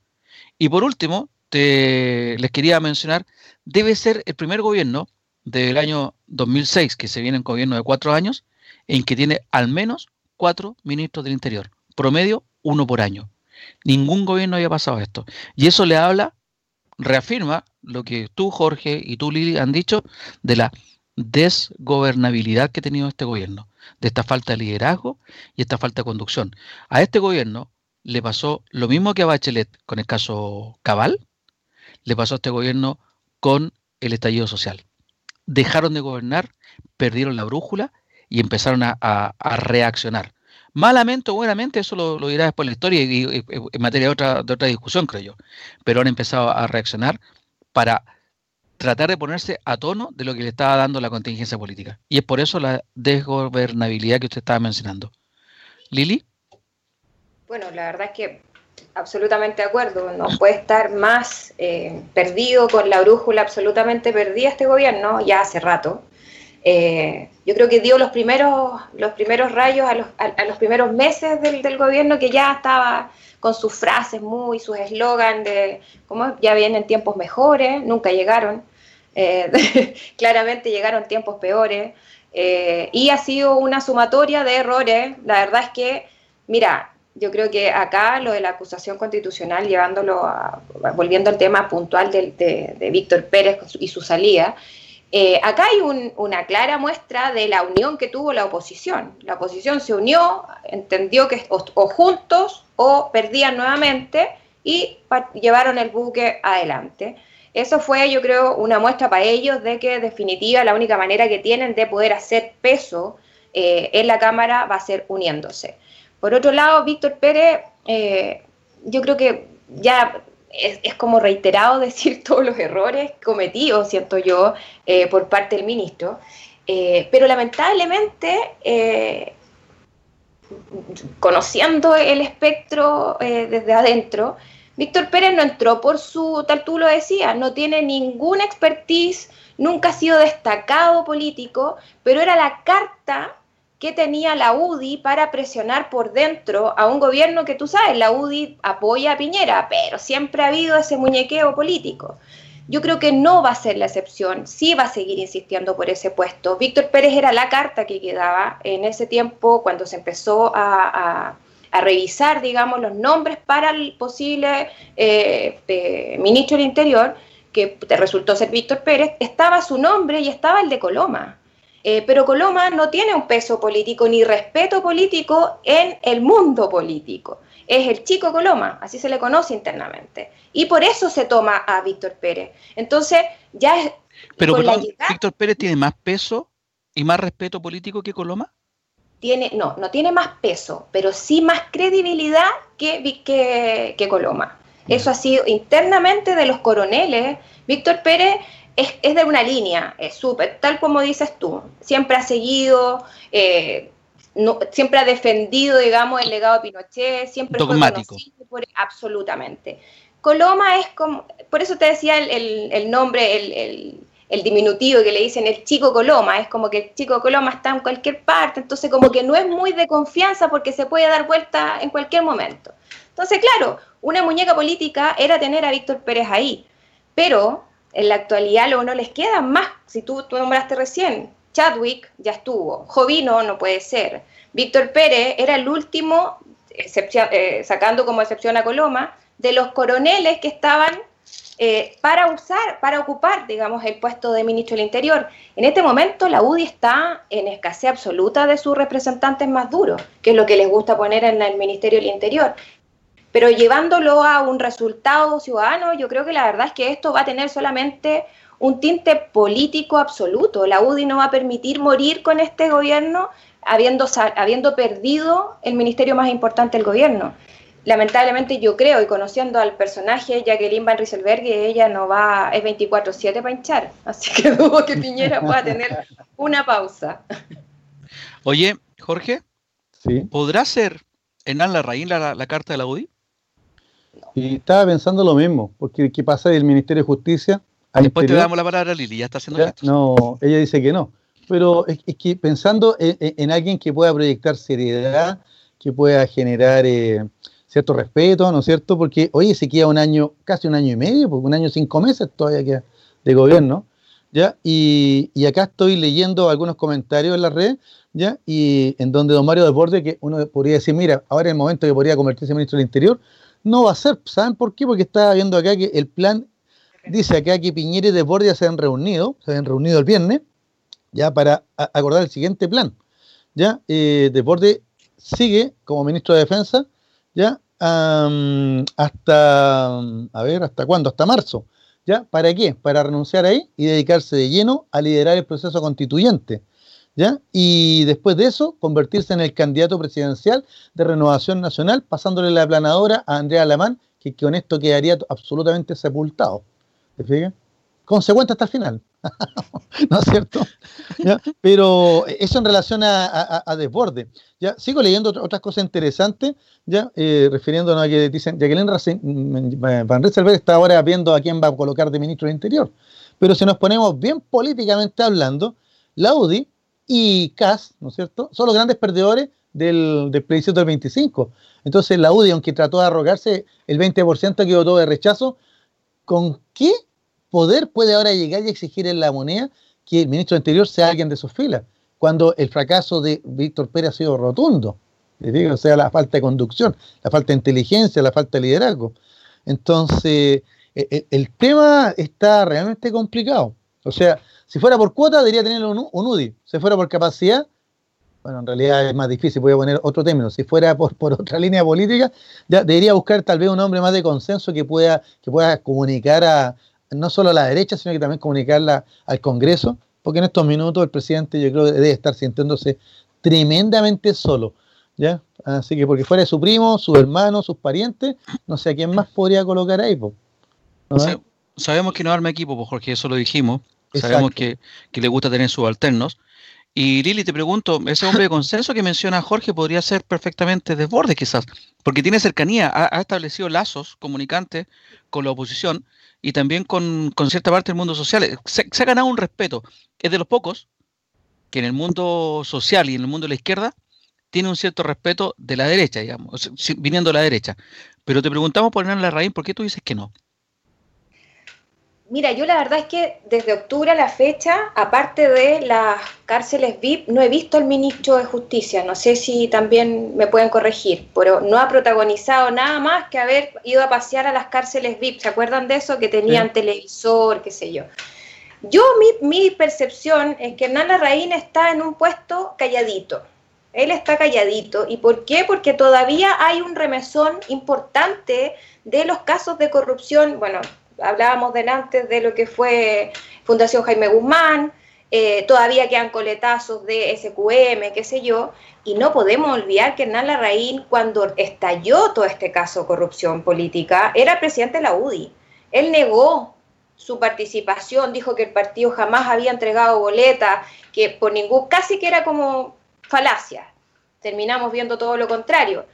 Y por último, les quería mencionar, debe ser el primer gobierno del año 2006, que se viene en gobierno de cuatro años, en que tiene al menos cuatro ministros del Interior, promedio uno por año. Ningún gobierno había pasado esto. Y eso le habla, reafirma lo que tú, Jorge, y tú, Lili, han dicho de la desgobernabilidad que ha tenido este gobierno, de esta falta de liderazgo y esta falta de conducción. A este gobierno le pasó lo mismo que a Bachelet con el caso Cabal, le pasó a este gobierno con el estallido social. Dejaron de gobernar, perdieron la brújula y empezaron a reaccionar. Malamente o buenamente, eso lo, dirá después la historia y, en materia de otra, de otra discusión, creo yo. Pero han empezado a reaccionar para tratar de ponerse a tono de lo que le estaba dando la contingencia política. Y es por eso la desgobernabilidad que usted estaba mencionando. Lili. Bueno, la verdad es que absolutamente de acuerdo. No puede estar más eh, perdido con la brújula absolutamente perdida este gobierno ya hace rato. Eh, yo creo que dio los primeros, los primeros rayos a los, a, los primeros meses del, del, gobierno que ya estaba con sus frases muy, sus eslogans de cómo ya vienen tiempos mejores, nunca llegaron, eh, <laughs> claramente llegaron tiempos peores, y ha sido una sumatoria de errores. La verdad es que, mira, yo creo que acá lo de la acusación constitucional, llevándolo a, volviendo al tema puntual de, Víctor Pérez y su salida, eh, acá hay una clara muestra de la unión que tuvo la oposición. La oposición se unió, entendió que o, juntos o perdían nuevamente y llevaron el buque adelante. Eso fue, yo creo, una muestra para ellos de que, en definitiva, la única manera que tienen de poder hacer peso eh, en la Cámara va a ser uniéndose. Por otro lado, Víctor Pérez, eh, yo creo que ya es, como reiterado <laughs> decir todos los errores cometidos, siento yo, eh, por parte del ministro, pero lamentablemente, conociendo el espectro desde adentro, Víctor Pérez no entró por su, tal tú lo decías, no tiene ninguna expertise, nunca ha sido destacado político, pero era la carta que tenía la UDI para presionar por dentro a un gobierno que tú sabes, la UDI apoya a Piñera, pero siempre ha habido ese muñequeo político. Yo creo que no va a ser la excepción, sí va a seguir insistiendo por ese puesto. Víctor Pérez era la carta que quedaba en ese tiempo cuando se empezó a revisar, digamos, los nombres para el posible eh, eh, ministro del Interior, que resultó ser Víctor Pérez, estaba su nombre y estaba el de Coloma. Eh, pero Coloma no tiene un peso político ni respeto político en el mundo político. Es el chico Coloma, así se le conoce internamente. Y por eso se toma a Víctor Pérez. Entonces, ya es... Pero, ¿Víctor Pérez tiene más peso y más respeto político que Coloma? tiene, no, no tiene más peso, pero sí más credibilidad que, que, que Coloma. Eso ha sido internamente de los coroneles. Víctor Pérez es, es de una línea, es súper, tal como dices tú. Siempre ha seguido, eh, no, siempre ha defendido, digamos, el legado de Pinochet, siempre Dogmático. fue por, absolutamente. Coloma es como, por eso te decía el, el, el nombre, el, el diminutivo que le dicen el chico Coloma, es como que el chico Coloma está en cualquier parte, entonces como que no es muy de confianza porque se puede dar vuelta en cualquier momento. Entonces, claro, una muñeca política era tener a Víctor Pérez ahí, pero en la actualidad lo no les queda más, si tú, tú nombraste recién, Chadwick ya estuvo, Jovino no puede ser, Víctor Pérez era el último, eh, sacando como excepción a Coloma, de los coroneles que estaban eh, para usar, para ocupar, digamos, el puesto de ministro del Interior. En este momento la UDI está en escasez absoluta de sus representantes más duros, que es lo que les gusta poner en el Ministerio del Interior. Pero llevándolo a un resultado ciudadano, yo creo que la verdad es que esto va a tener solamente un tinte político absoluto. La UDI no va a permitir morir con este gobierno habiendo, habiendo perdido el ministerio más importante del gobierno lamentablemente yo creo, y conociendo al personaje Jacqueline Van Rieselberg, ella no va, es 24-7 para hinchar, así que <laughs> dudo que Piñera pueda tener una pausa. Oye, Jorge, ¿podrá ser Hernán Larraín la, la carta de la UDI? Y estaba pensando lo mismo, porque ¿qué pasa del Ministerio de Justicia? Después te damos la palabra a Lili, ya está haciendo No, ella dice que no. Pero es, que pensando en, alguien que pueda proyectar seriedad, que pueda generar eh, cierto respeto, ¿no es cierto? Porque, oye, se queda un año, casi un año y medio, porque un año cinco meses todavía queda de gobierno, ¿ya? Y, acá estoy leyendo algunos comentarios en la red, ¿ya? Y en donde don Mario Desbordes, que uno podría decir, mira, ahora es el momento que podría convertirse en ministro del Interior, no va a ser, ¿saben por qué? Porque estaba viendo acá que el plan dice acá que Piñera y Desbordes se han reunido, se han reunido el viernes, ya para acordar el siguiente plan, ¿ya? Eh, Desbordes sigue como ministro de Defensa, ¿ya? hasta, a ver, ¿hasta cuándo? Hasta marzo. ¿Ya? ¿Para qué? Para renunciar ahí y dedicarse de lleno a liderar el proceso constituyente. Y después de eso, convertirse en el candidato presidencial de Renovación Nacional, pasándole la aplanadora a Andrea Alamán, que con esto quedaría absolutamente sepultado. ¿Te fijas? Consecuente hasta el final. <laughs> ¿no es cierto? Pero eso en relación a, desborde. ¿ya? Sigo leyendo otras cosas interesantes, ya eh, refiriéndonos a que dicen, Jacqueline mm, Van Rieselberg está ahora viendo a quién va a colocar de ministro del Interior. Pero si nos ponemos bien políticamente hablando, la UDI y CAS, ¿no es cierto?, son los grandes perdedores del, plebiscito del 25. Entonces la UDI, aunque trató de arrogarse el 20% que votó de rechazo, ¿con qué poder puede ahora llegar y exigir en la moneda que el ministro del Interior sea alguien de sus filas, cuando el fracaso de Víctor Pérez ha sido rotundo. O sea, la falta de conducción, la falta de inteligencia, la falta de liderazgo. Entonces, e, e, el, tema está realmente complicado. O sea, si fuera por cuota, debería tener un, UDI. Si fuera por capacidad, bueno, en realidad es más difícil, voy a poner otro término. Si fuera por, por otra <laughs> línea política, ya debería buscar tal vez un hombre más de consenso que pueda, que pueda comunicar a, no solo a la derecha, sino que también comunicarla al Congreso, porque en estos minutos el presidente yo creo que debe estar sintiéndose tremendamente solo. ¿ya? Así que porque fuera de su primo, su hermano, sus parientes, no sé a quién más podría colocar ahí. sabemos que no arma equipo, porque eso lo dijimos. Sabemos que, le gusta tener subalternos. Y Lili, te pregunto, ese hombre de consenso que menciona Jorge podría ser perfectamente desborde quizás, porque tiene cercanía, ha, establecido lazos comunicantes con la oposición y también con, cierta parte del mundo social. Se, ha ganado un respeto. Es de los pocos que en el mundo social y en el mundo de la izquierda tiene un cierto respeto de la derecha, digamos, viniendo de la derecha. Pero te preguntamos por la raíz, ¿por qué tú dices que no? Mira, yo la verdad es que desde octubre a la fecha, aparte de las cárceles VIP, no he visto al ministro de Justicia. No sé si también me pueden corregir, pero no ha protagonizado nada más que haber ido a pasear a las cárceles VIP. ¿Se acuerdan de eso? Que tenían televisor, qué sé yo. Yo, mi, mi, percepción es que Hernán Larraín está en un puesto calladito. Él está calladito. ¿Y por qué? Porque todavía hay un remesón importante de los casos de corrupción. Bueno, hablábamos antes de lo que fue Fundación Jaime Guzmán, eh, todavía quedan coletazos de SQM, qué sé yo, y no podemos olvidar que Hernán Larraín, cuando estalló todo este caso de corrupción política, era presidente de la UDI. Él negó su participación, dijo que el partido jamás había entregado boleta, que por ningún, casi que era como falacia. Terminamos viendo todo lo contrario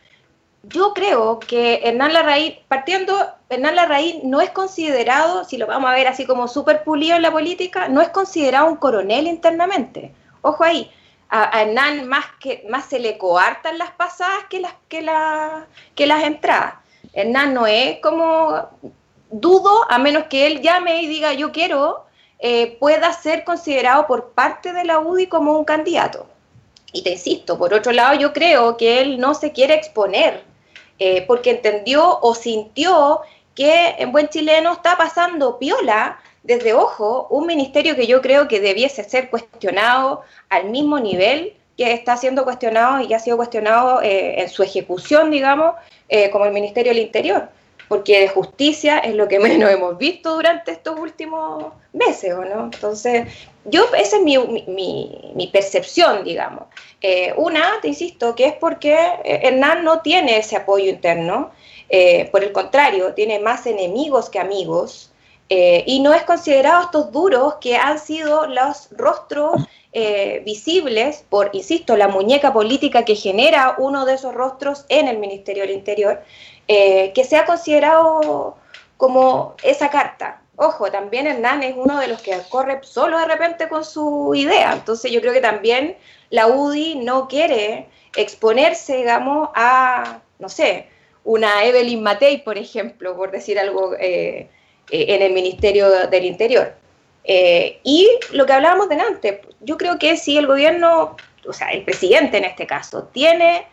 yo creo que Hernán Larraín, partiendo, Hernán Larraín no es considerado, si lo vamos a ver así como súper pulido en la política, no es considerado un coronel internamente. Ojo ahí, a, Hernán más, que, más se le coartan las pasadas que las, que, la, que las entradas. Hernán no es como, dudo, a menos que él llame y diga yo quiero, eh, pueda ser considerado por parte de la UDI como un candidato. Y te insisto, por otro lado, yo creo que él no se quiere exponer eh, porque entendió o sintió que en buen chileno está pasando piola desde ojo un ministerio que yo creo que debiese ser cuestionado al mismo nivel que está siendo cuestionado y ha sido cuestionado eh, en su ejecución, digamos, eh, como el Ministerio del Interior porque de justicia es lo que <laughs> menos hemos visto durante estos últimos meses, ¿o no? Entonces, yo, esa es mi, percepción, digamos. Eh, una, te insisto, que es porque eh, Hernán no tiene ese apoyo interno, eh, por el contrario, tiene más enemigos que amigos, y no es considerado estos duros que han sido los rostros visibles por, insisto, la muñeca política que genera uno de esos rostros en el Ministerio del Interior, que sea considerado como esa carta. Ojo, también Hernán es uno de los que corre solo de repente con su idea. Entonces yo creo que también la UDI no quiere exponerse, digamos, a, no sé, una Evelyn Matei, por ejemplo, por decir algo eh, eh, en el Ministerio del Interior. y lo que hablábamos delante, yo creo que si el gobierno, o sea, el presidente en este caso, tiene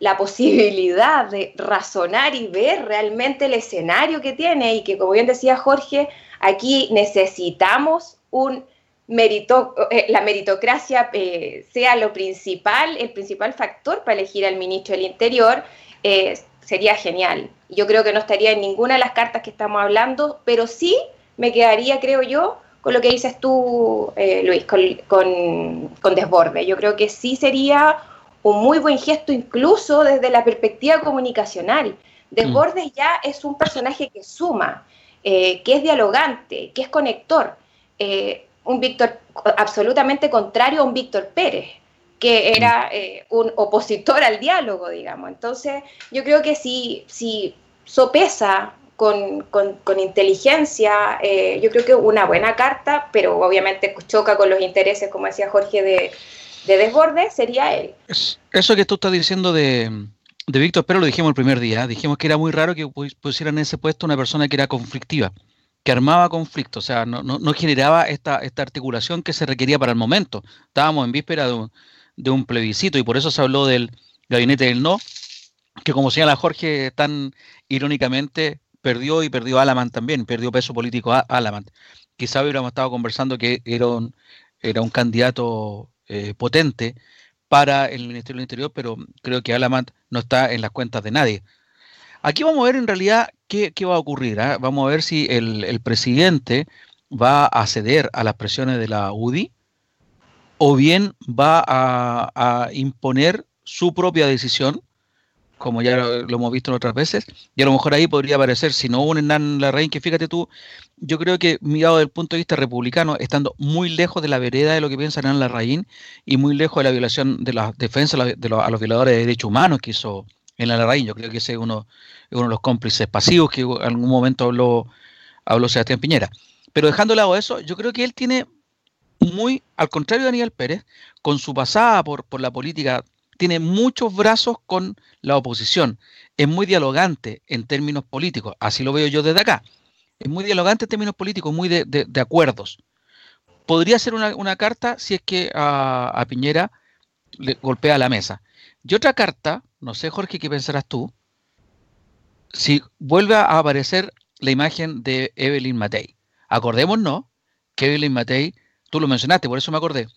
la posibilidad de razonar y ver realmente el escenario que tiene y que, como bien decía Jorge, aquí necesitamos un merito, eh, la meritocracia eh, sea lo principal, el principal factor para elegir al ministro del Interior, eh, sería genial. Yo creo que no estaría en ninguna de las cartas que estamos hablando, pero sí me quedaría, creo yo, con lo que dices tú, Luis, con, con desborde. Yo creo que sí sería un muy buen gesto incluso desde la perspectiva comunicacional. Desbordes mm. ya es un personaje que suma, eh, que es dialogante, que es conector. Eh, un Víctor absolutamente contrario a un Víctor Pérez, que era mm. eh, un opositor al diálogo, digamos. Entonces, yo creo que si, si sopesa con, con, inteligencia, yo creo que una buena carta, pero obviamente choca con los intereses, como decía Jorge, de, de desborde sería él. Eso que tú estás diciendo de, de Víctor pero lo dijimos el primer día, dijimos que era muy raro que pusieran en ese puesto una persona que era conflictiva, que armaba conflicto, o sea, no, no, generaba esta, esta articulación que se requería para el momento. Estábamos en víspera de un, plebiscito y por eso se habló del gabinete del no, que como señala Jorge tan irónicamente, perdió y perdió Alamant también, perdió peso político a Alamant. Quizá hubiéramos estado conversando que era un, era un candidato eh, potente para el Ministerio del Interior, pero creo que Alamant no está en las cuentas de nadie. Aquí vamos a ver en realidad qué, va a ocurrir. ¿ah? Vamos a ver si el, presidente va a ceder a las presiones de la UDI o bien va a, imponer su propia decisión, como ya lo, hemos visto en otras veces, y a lo mejor ahí podría aparecer, si no un la reina que fíjate tú, yo creo que mirado desde el punto de vista republicano, estando muy lejos de la vereda de lo que piensa la Larraín y muy lejos de la violación de la defensa de los, a los violadores de derechos humanos que hizo la Larraín. Yo creo que ese es uno, uno de los cómplices pasivos que en algún momento habló, habló Sebastián Piñera. Pero dejando de lado eso, yo creo que él tiene muy, al contrario de Daniel Pérez, con su pasada por, por la política, tiene muchos brazos con la oposición. Es muy dialogante en términos políticos, así lo veo yo desde acá. Es muy dialogante en términos políticos, muy de, acuerdos. Podría ser una, carta si es que a, Piñera le golpea la mesa. Y otra carta, no sé Jorge, ¿qué pensarás tú? Si vuelve a aparecer la imagen de Evelyn Matei. Acordémonos que Evelyn Matei, tú lo mencionaste, por eso me acordé,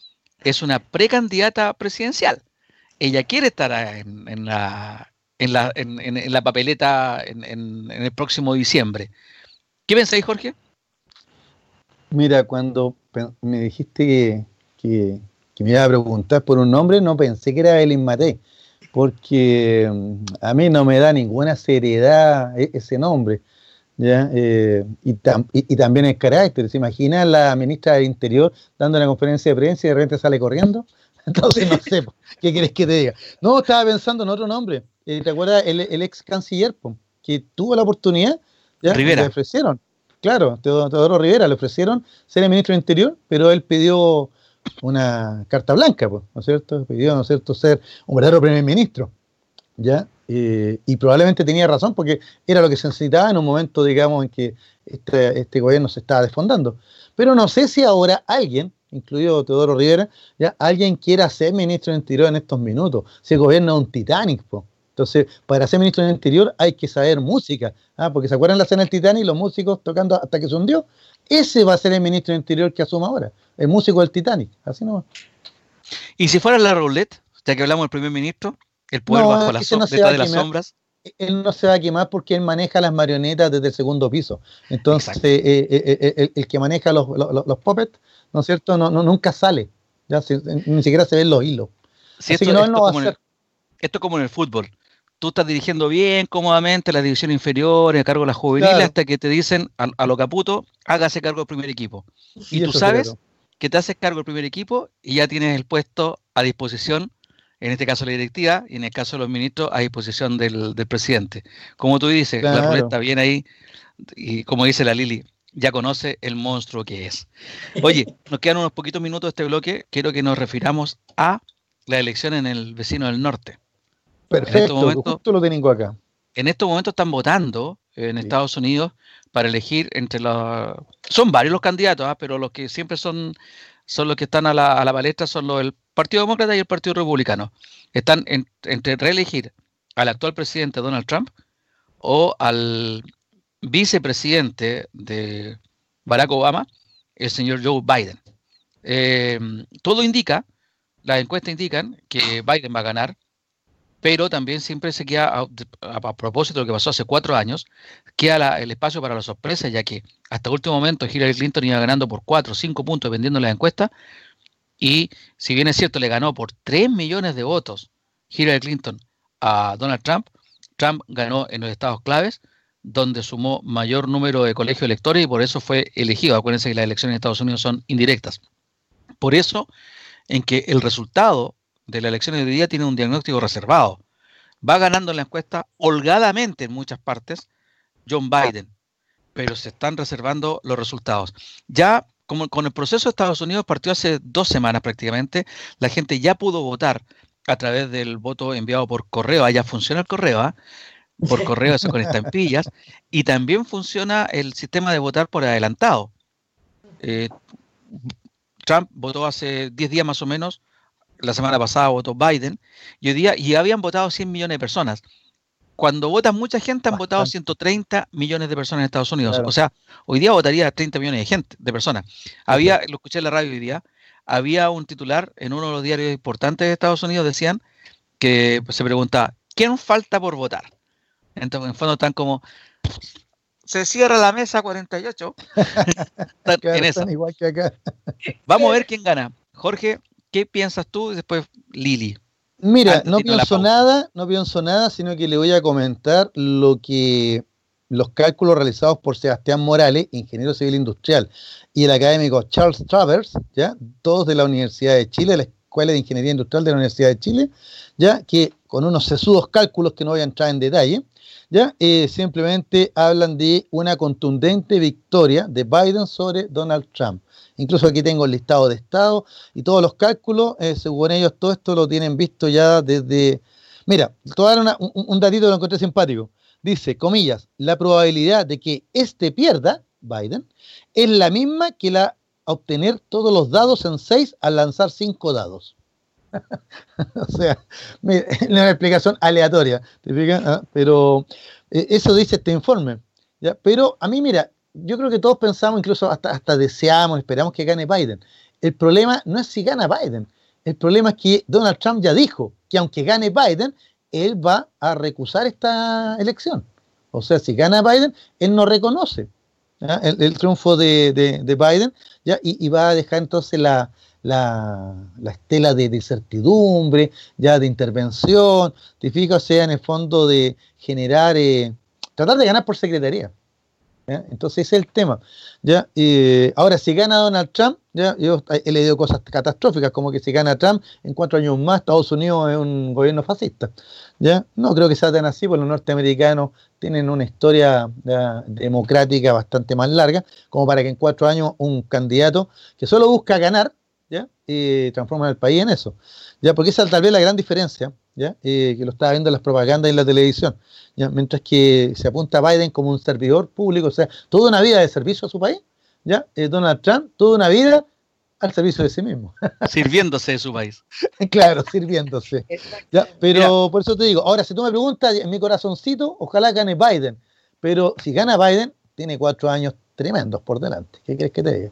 es una precandidata presidencial. Ella quiere estar en, la, en, la, en, la, papeleta en, el próximo diciembre. ¿Qué pensáis, Jorge? Mira, cuando me dijiste que, me iba a preguntar por un nombre, no pensé que era Evelyn Matei, porque mm, a mí no me da ninguna seriedad e-, ese nombre. ¿ya? Eh, y, y, también el carácter. ¿Se imagina la ministra del Interior dando una conferencia de prensa y de repente sale corriendo? <laughs> Entonces no sé, ¿qué quieres que te diga? No, estaba pensando en otro nombre. Eh, ¿Te acuerdas el, el ex canciller que tuvo la oportunidad? ¿ya? Rivera. Le ofrecieron, claro, Teodoro Rivera le ofrecieron ser el ministro del Interior, pero él pidió una carta blanca, ¿no es cierto? Pidió, ¿no es cierto?, ser un verdadero primer ministro. ¿Ya? Eh, y probablemente tenía razón porque era lo que se necesitaba en un momento, digamos, en que este, este, gobierno se estaba desfondando. Pero no sé si ahora alguien, incluido Teodoro Rivera, ya alguien quiera ser ministro del Interior en estos minutos. Gobierno es un Titanic, Entonces, para ser ministro del Interior hay que saber música, ¿ah? porque se acuerdan la escena del Titanic, los músicos tocando hasta que se hundió. Ese va a ser el ministro del Interior que asuma ahora, el músico del Titanic, así no ¿Y si fuera la roulette, ya que hablamos del primer ministro? El poder bajo las, de las sombras. Él no se va a quemar porque él maneja las marionetas desde el segundo piso. Entonces, eh, eh, eh, el, que maneja los, los, puppets, ¿no es cierto? No, nunca sale. Ya, ni siquiera se ven los hilos. esto, que no, no va a ser. esto es como en el fútbol. Tú estás dirigiendo bien, cómodamente, la división inferior, a cargo de la juvenil, hasta que te dicen a, lo caputo, hágase cargo del primer equipo. y tú sabes que te haces cargo del primer equipo y ya tienes el puesto a disposición en este caso la directiva, y en el caso de los ministros a disposición del, presidente. Como tú dices, la ruleta viene ahí, y como dice la Lili, ya conoce el monstruo que es. Oye, <laughs> nos quedan unos poquitos minutos de este bloque, quiero que nos refiramos a la elección en el vecino del norte. Perfecto, en justo lo tengo acá. En estos momentos están votando en Estados Unidos para elegir entre los... Son varios los candidatos, ¿ah? pero los que siempre son, son los que están a la, a la palestra son los del Partido Demócrata y el Partido Republicano están entre reelegir al actual presidente Donald Trump o al vicepresidente de Barack Obama, el señor Joe Biden. Eh, todo indica, las encuestas indican que Biden va a ganar, pero también siempre se queda, a, propósito de lo que pasó hace cuatro años, queda el espacio para la sorpresa, ya que hasta el último momento Hillary Clinton iba ganando por cuatro o cinco puntos dependiendo de las encuestas, y si bien es cierto, le ganó por 3 millones de votos Hillary Clinton a Donald Trump, Trump ganó en los estados claves, donde sumó mayor número de colegios electores y por eso fue elegido. Acuérdense que las elecciones en Estados Unidos son indirectas. Por eso, en que el resultado de la elección de hoy día tiene un diagnóstico reservado. Va ganando en la encuesta holgadamente en muchas partes John Biden, pero se están reservando los resultados. Ya como con el proceso de Estados Unidos partió hace dos semanas prácticamente, la gente ya pudo votar a través del voto enviado por correo, allá funciona el correo, ¿ah? Por correo eso con estampillas, y también funciona el sistema de votar por adelantado. Eh, Trump votó hace 10 días más o menos, la semana pasada votó Biden, y hoy día y habían votado 100 millones de personas cuando votan mucha gente, han votado 130 millones de personas en Estados Unidos. O sea, hoy día votaría 30 millones de gente, de personas. Había, lo escuché en la radio hoy día, había un titular en uno de los diarios importantes de Estados Unidos, decían que se preguntaba, ¿quién falta por votar? Entonces, en fondo están como, se cierra la mesa 48. <laughs> están Igual que acá. Vamos a ver quién gana. Jorge, ¿qué piensas tú? Y después Lili. Mira, no pienso nada, no pienso nada, sino que le voy a comentar lo que los cálculos realizados por Sebastián Morales, ingeniero civil industrial, y el académico Charles Travers, ya, todos de la Universidad de Chile, la Escuela de Ingeniería Industrial de la Universidad de Chile, ya que con unos sesudos cálculos que no voy a entrar en detalle, ya eh, simplemente hablan de una contundente victoria de Biden sobre Donald Trump. Incluso aquí tengo el listado de estado y todos los cálculos, eh, según ellos, todo esto lo tienen visto ya desde... Mira, te voy a dar un, un datito lo encontré simpático. Dice, comillas, la probabilidad de que este pierda, Biden, es la misma que la obtener todos los dados en seis al lanzar cinco dados. <laughs> o sea, <laughs> una explicación aleatoria, ah, pero eh, eso dice este informe. Pero a mí, mira, yo creo que todos pensamos, incluso hasta, hasta deseamos, esperamos que gane Biden. El problema no es si gana Biden, el problema es que Donald Trump ya dijo que aunque gane Biden, él va a recusar esta elección. O sea, si gana Biden, él no reconoce el, triunfo de, Biden. Y, va a dejar entonces la, estela de, certidumbre, ya de intervención, ¿te O sea, en el fondo de generar, eh, tratar de ganar por secretaría. Entonces ese es el tema. ¿ya? ahora, si gana Donald Trump, ¿ya? yo he leído cosas catastróficas, como que si gana Trump, en cuatro años más Estados Unidos es un gobierno fascista. ¿ya? No creo que sea tan así, porque los norteamericanos tienen una historia democrática bastante más larga, como para que en cuatro años un candidato que solo busca ganar, ¿ya? y transforma el país en eso. ¿ya? Porque esa es tal vez la gran diferencia, ¿ya? que lo estaba viendo en las propagandas y en la televisión mientras que se apunta a Biden como un servidor público, o sea, toda una vida de servicio a su país, ¿ya? Eh, Donald Trump, toda una vida al servicio de sí mismo. <laughs> Sirviéndose de su país. <laughs> claro, sirviéndose. ¿ya? Pero por eso te digo, ahora si tú me preguntas, en mi corazoncito, ojalá gane Biden, pero si gana Biden, tiene cuatro años tremendos por delante. ¿Qué crees que te diga?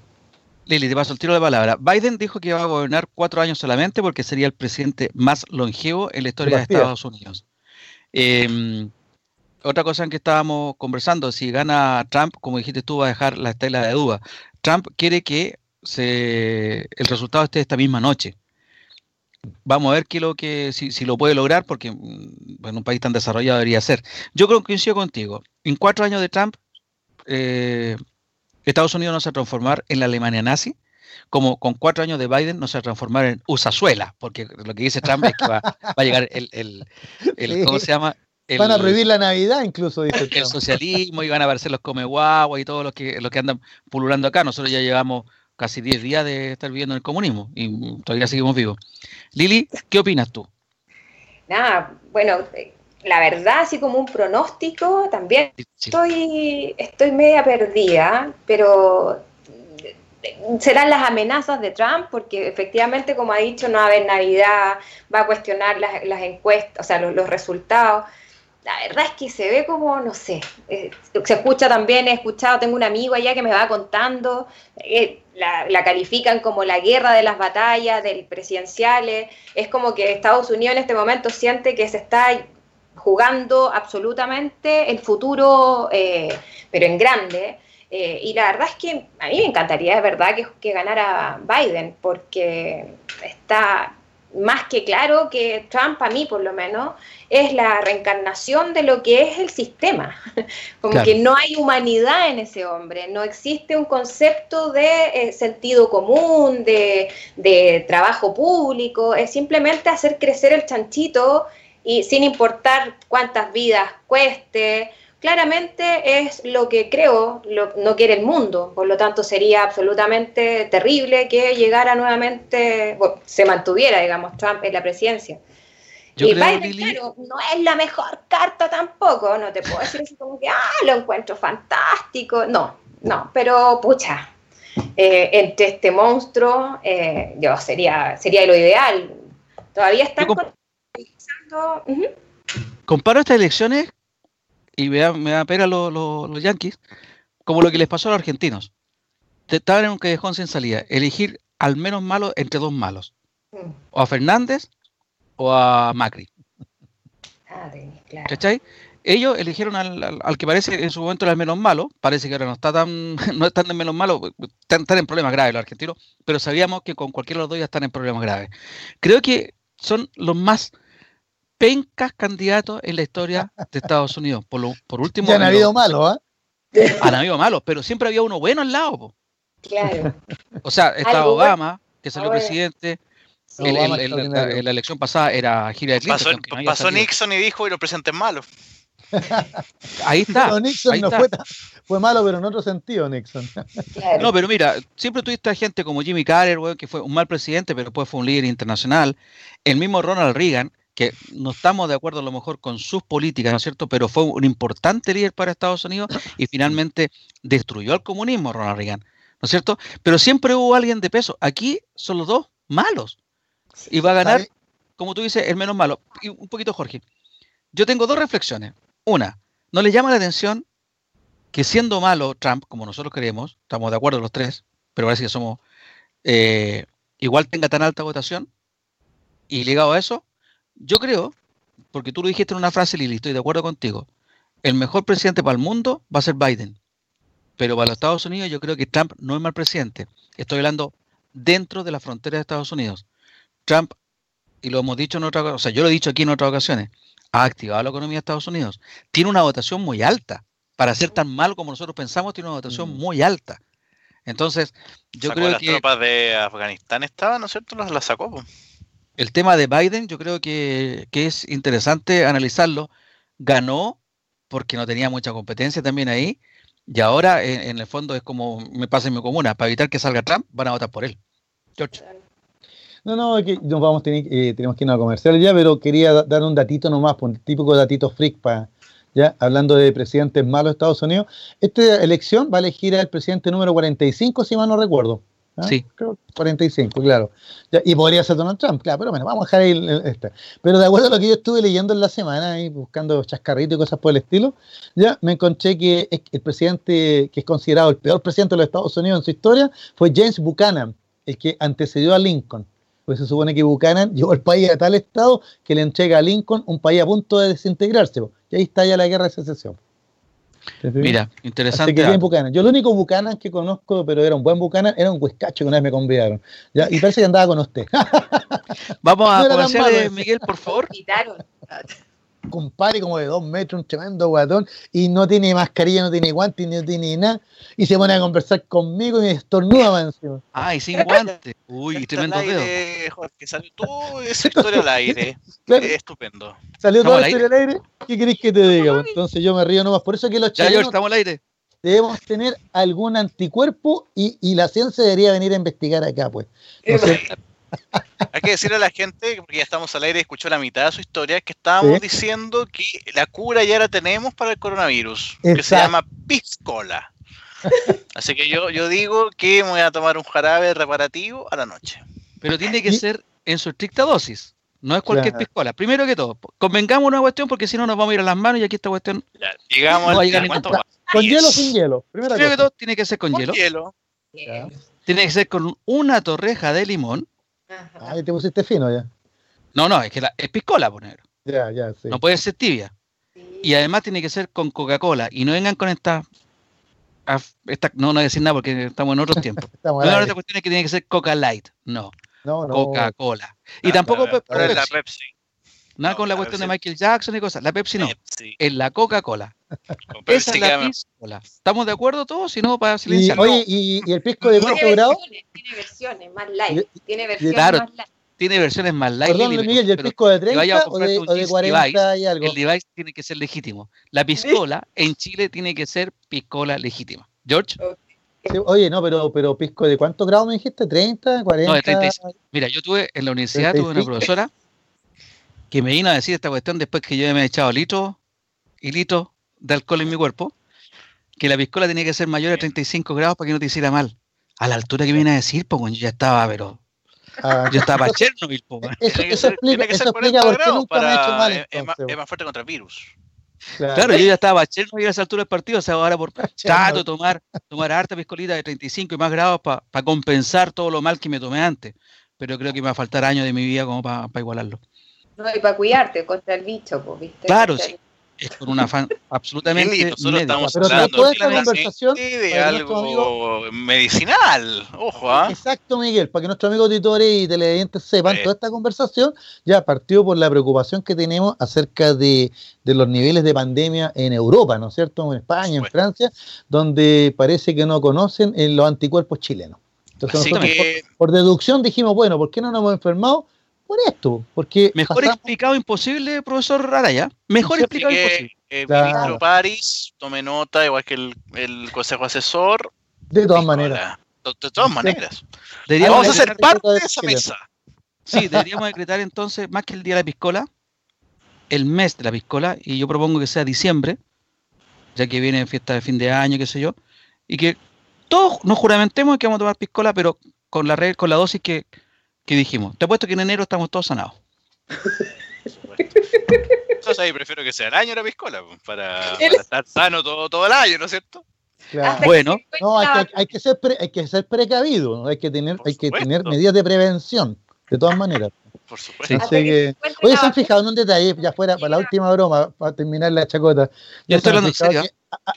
Lili, te paso el tiro de palabra. Biden dijo que iba a gobernar cuatro años solamente porque sería el presidente más longevo en la historia de Estados Unidos. Eh, otra cosa en que estábamos conversando, si gana Trump, como dijiste tú, va a dejar la estela de duda. Trump quiere que se, el resultado esté esta misma noche. Vamos a ver qué lo que, si, lo puede lograr, porque mm, en un país tan desarrollado debería ser. Yo creo que coincido contigo. En cuatro años de Trump, eh, Estados Unidos no se va a transformar en la Alemania nazi, como con cuatro años de Biden no se va a transformar en Usazuela, porque lo que dice Trump es que va, a llegar el, el ¿cómo se llama? van a prohibir la Navidad incluso, dice El socialismo y van a aparecer los come guagua y todos los que, los que andan pululando acá. Nosotros ya llevamos casi 10 días de estar viviendo en el comunismo y todavía seguimos vivos. Lili, ¿qué opinas tú? Nada, bueno, la verdad, así como un pronóstico, también estoy, estoy media perdida, pero serán las amenazas de Trump, porque efectivamente, como ha dicho, no va a haber Navidad, va a cuestionar las, las encuestas, o sea, los resultados. La verdad es que se ve como, no sé, eh, se escucha también, he escuchado, tengo un amigo allá que me va contando, eh, la, califican como la guerra de las batallas, del presidenciales, es como que Estados Unidos en este momento siente que se está jugando absolutamente el futuro, eh, pero en grande. y la verdad es que a mí me encantaría, de verdad, que, que ganara Biden, porque está más que claro que Trump, a mí por lo menos, es la reencarnación de lo que es el sistema. <laughs> Como que no hay humanidad en ese hombre, no existe un concepto de eh, sentido común, de, de, trabajo público, es simplemente hacer crecer el chanchito y sin importar cuántas vidas cueste, claramente es lo que creo no quiere el mundo, por lo tanto sería absolutamente terrible que llegara nuevamente, se mantuviera, digamos, Trump en la presidencia. y Biden, claro, no es la mejor carta tampoco, no te puedo decir así como que, ah, lo encuentro fantástico, no, no, pero pucha, eh, entre este monstruo, eh, yo sería, sería lo ideal. Todavía están Comparo estas elecciones y me da, me da pena los, los, Yankees, como lo que les pasó a los argentinos. Estaban en un callejón sin salida. Elegir al menos malo entre dos malos. O a Fernández o a Macri. Ah, ¿Cachai? ellos eligieron al, que parece en su momento era el menos malo, parece que ahora no está tan, <laughs> no están en menos malo, están, en problemas graves los argentinos, pero sabíamos que con cualquiera de los dos ya están en problemas graves. Creo que son los más pencas candidatos en la historia de Estados Unidos. Por, lo, por <laughs> último. Ya han habido malos, ¿eh? <laughs> Han habido malos, pero siempre había uno bueno al lado. Claro. O sea, estaba Obama, que salió presidente. en la, elección pasada era Hillary Clinton. Pasó, pasó Nixon y dijo, y los presidentes malos. <laughs> Ahí está. Nixon no Fue, malo, pero en otro sentido, Nixon. No, pero mira, siempre tuviste a gente como Jimmy Carter, que fue un mal presidente, pero después fue un líder internacional. El mismo Ronald Reagan, que no estamos de acuerdo a lo mejor con sus políticas, ¿no es cierto? Pero fue un importante líder para Estados Unidos y finalmente destruyó al comunismo, Ronald Reagan, ¿no es cierto? Pero siempre hubo alguien de peso. Aquí son los dos malos. Y va a ganar, como tú dices, el menos malo. Y un poquito, Jorge. Yo tengo dos reflexiones. Una, ¿no le llama la atención que siendo malo Trump, como nosotros creemos, estamos de acuerdo los tres, pero parece que somos, eh, igual tenga tan alta votación? Y ligado a eso, yo creo, porque tú lo dijiste en una frase, Lili, estoy de acuerdo contigo, el mejor presidente para el mundo va a ser Biden. Pero para los Estados Unidos yo creo que Trump no es mal presidente. Estoy hablando dentro de la frontera de Estados Unidos. Trump, y lo hemos dicho en otra o sea, yo lo he dicho aquí en otras ocasiones, ha activado la economía de Estados Unidos. Tiene una votación muy alta. Para ser tan mal como nosotros pensamos, tiene una votación mm. muy alta. Entonces, yo creo que. Las tropas de Afganistán estaban, ¿no es cierto? Las, sacó. El tema de Biden, yo creo que, es interesante analizarlo. Ganó porque no tenía mucha competencia también ahí. Y ahora, en, el fondo, es como me pasa en mi comuna. Para evitar que salga Trump, van a votar por él. George. No, no, que nos vamos, tener, eh, tenemos que ir a comercial ya, pero quería dar un datito nomás, un típico datito freak para, ya, hablando de presidentes malos de Estados Unidos. Esta elección va a elegir al presidente número 45, si mal no recuerdo. ¿Ah? Sí. Creo 45, claro. y podría ser Donald Trump, claro, pero bueno, vamos a dejar ahí esta. Pero de acuerdo a lo que yo estuve leyendo en la semana, y buscando chascarritos y cosas por el estilo, ya me encontré que el presidente que es considerado el peor presidente de los Estados Unidos en su historia fue James Buchanan, el que antecedió a Lincoln pues se supone que Buchanan <laughs> llevó el país a tal estado que le entrega a Lincoln un país a punto de desintegrarse. Y ahí está ya la guerra de secesión. Mira, interesante. Que bien Buchanan. Yo el único Buchanan que conozco, pero era un buen Buchanan, era un huescacho que una vez me convidaron. ¿ya? Y parece que andaba con usted. <laughs> Vamos a no Miguel, por favor compadre como de dos metros, un tremendo guatón, y no tiene mascarilla, no tiene guantes, no tiene nada, y se pone a conversar conmigo y me estornuda más encima. Ay, sin guantes. Uy, tremendo dedo. Jorge, salió toda esa historia al aire. <laughs> Estupendo. Salió toda la historia al aire. ¿Qué querés que te diga? Pues entonces yo me río nomás. Por eso que los chilenos estamos al aire. debemos tener algún anticuerpo y, y, la ciencia debería venir a investigar acá, pues. <laughs> Hay que decirle a la gente, porque ya estamos al aire y escuchó la mitad de su historia, que estábamos diciendo que la cura ya la tenemos para el coronavirus, que se llama piscola. <laughs> Así que yo, yo digo que me voy a tomar un jarabe reparativo a la noche. Pero tiene que ser en su estricta dosis. No es cualquier piscola. Primero que todo, convengamos una cuestión porque si no nos vamos a ir a las manos y aquí esta cuestión. digamos, ¿Con hielo o sin hielo? Primero que todo, tiene que ser con, hielo. hielo. Tiene que ser con una torreja de limón Ah, te pusiste fino ya. No, no, es que la, es piscola, poner. Ya, ya, sí. No puede ser tibia. Y además tiene que ser con Coca-Cola. Y no vengan con esta, esta. no, no voy a decir nada porque estamos en otros <laughs> tiempos. no, la otra cuestión es que tiene que ser Coca Light. No. no, no. Coca-Cola. Y ah, tampoco la Pepsi. Nada con la, cuestión de Michael Jackson y cosas. La Pepsi no. Es la Coca-Cola. Esa es la piscola. ¿Estamos de acuerdo todos? Si no, para silenciar. Y, oye, ¿y, el pisco de cuánto grado? Tiene versiones más light. Tiene versiones más light. Tiene versiones más light. Perdón, Miguel, ¿y el pisco de 30 o de, o de 40 device, y algo? El device tiene que ser legítimo. La piscola en Chile tiene que ser piscola legítima. ¿George? oye, no, pero, pero pisco de cuántos grados me dijiste? ¿30, 40? No, de 35. Mira, yo tuve en la universidad, tuve una profesora que me vino a decir esta cuestión después que yo me he echado litros y litros de alcohol en mi cuerpo, que la piscola tenía que ser mayor a 35 grados para que no te hiciera mal. A la altura que viene a decir, pues yo ya estaba, pero. Ah. yo estaba para Chernobyl, pues. Eso, eso, explica, eso explica por qué nunca me ha hecho mal. Es, más, es, más, fuerte contra el virus. Claro. yo ya estaba para Chernobyl a esa altura del partido, o sea, ahora por <laughs> trato de tomar, tomar harta piscolita de 35 y más grados para compensar todo lo mal que me tomé antes. Pero creo que me va a faltar años de mi vida como para igualarlo. No, y para cuidarte contra el bicho, pues, ¿viste? Claro, sí. es con un afán absolutamente. nosotros estamos hablando de, conversación de algo medicinal. Ojo, ¿ah? Exacto, Miguel, para que nuestros amigos auditores y televidentes sepan, toda esta conversación ya partió por la preocupación que tenemos acerca de, los niveles de pandemia en Europa, ¿no es cierto? En España, en Francia, donde parece que no conocen los anticuerpos chilenos. Entonces, por, deducción dijimos, bueno, ¿por qué no nos hemos enfermado? Por esto, porque... Mejor explicado imposible, profesor Araya. Mejor explicado imposible. El ministro París tome nota, igual que el, consejo asesor. De todas maneras. De, todas maneras. Vamos a ser parte de esa mesa. Sí, deberíamos decretar entonces, más que el día de la piscola, el mes de la piscola, y yo propongo que sea diciembre, ya que viene fiesta de fin de año, qué sé yo, y que todos nos juramentemos que vamos a tomar piscola, pero con la, con la dosis que, que dijimos, te apuesto que en enero estamos todos sanados. <laughs> Entonces ahí prefiero que sea el año la piscola, pues, para, estar sano todo, todo el año, ¿no es cierto? Bueno, no, hay que, hay que, ser hay que ser precavido, hay que tener, hay que tener medidas de prevención, de todas maneras. Por supuesto. oye, ¿se han fijado en un detalle, ya fuera, para la última broma, para terminar la chacota? Yo estoy hablando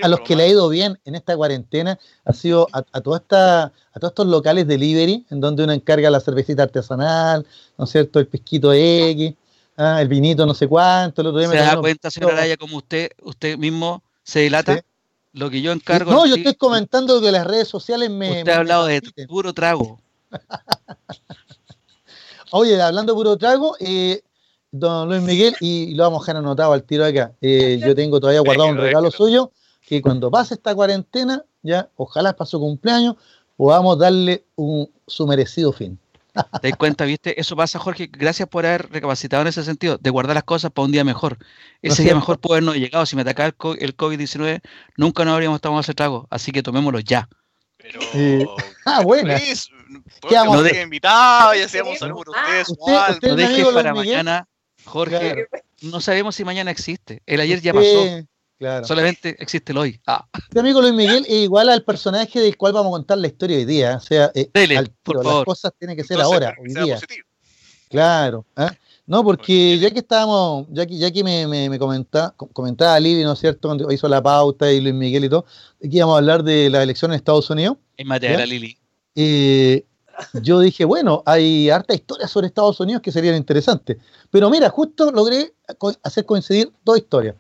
a, los que le ha ido bien en esta cuarentena ha sido a, toda esta, a todos estos locales delivery, en donde uno encarga la cervecita artesanal, ¿no es cierto? El pesquito X, ah, el vinito no sé cuánto. El ¿Se da cuenta, señora Araya, como usted, usted mismo se dilata? Lo que yo encargo. No, yo estoy comentando que las redes sociales me. Usted ha hablado de puro trago. <laughs> Oye, hablando de puro trago, eh, don Luis Miguel, y lo vamos a dejar anotado al tiro acá. Eh, yo tengo todavía guardado un regalo suyo que cuando pase esta cuarentena, ya, ojalá para su cumpleaños, podamos darle un, su merecido fin. ¿Te das cuenta, viste? Eso pasa, Jorge. Gracias por haber recapacitado en ese sentido, de guardar las cosas para un día mejor. Ese día mejor puede habernos llegado. Si me atacaba el COVID-19, nunca nos habríamos tomado ese trago. Así que tomémoslo ya. Pero. <laughs> ah, bueno. ¿Qué vamos a invitado y hacíamos algo por ustedes. Usted, no deje para mañana, Jorge. No sabemos si mañana existe. El ayer ya pasó. Solamente existe el hoy. Ah. Mi amigo Luis Miguel es igual al personaje del cual vamos a contar la historia hoy día. O sea, eh, las cosas tienen que ser ahora, hoy día. Claro. ¿ah? No, porque ya que estábamos, ya que, ya que me, me, comentaba, comentaba Libby, ¿no es cierto?, cuando hizo la pauta y Luis Miguel y todo, aquí íbamos a hablar de la elección en Estados Unidos. En materia, Lili. Eh, yo dije, bueno, hay harta historia sobre Estados Unidos que serían interesantes. Pero mira, justo logré hacer coincidir dos historias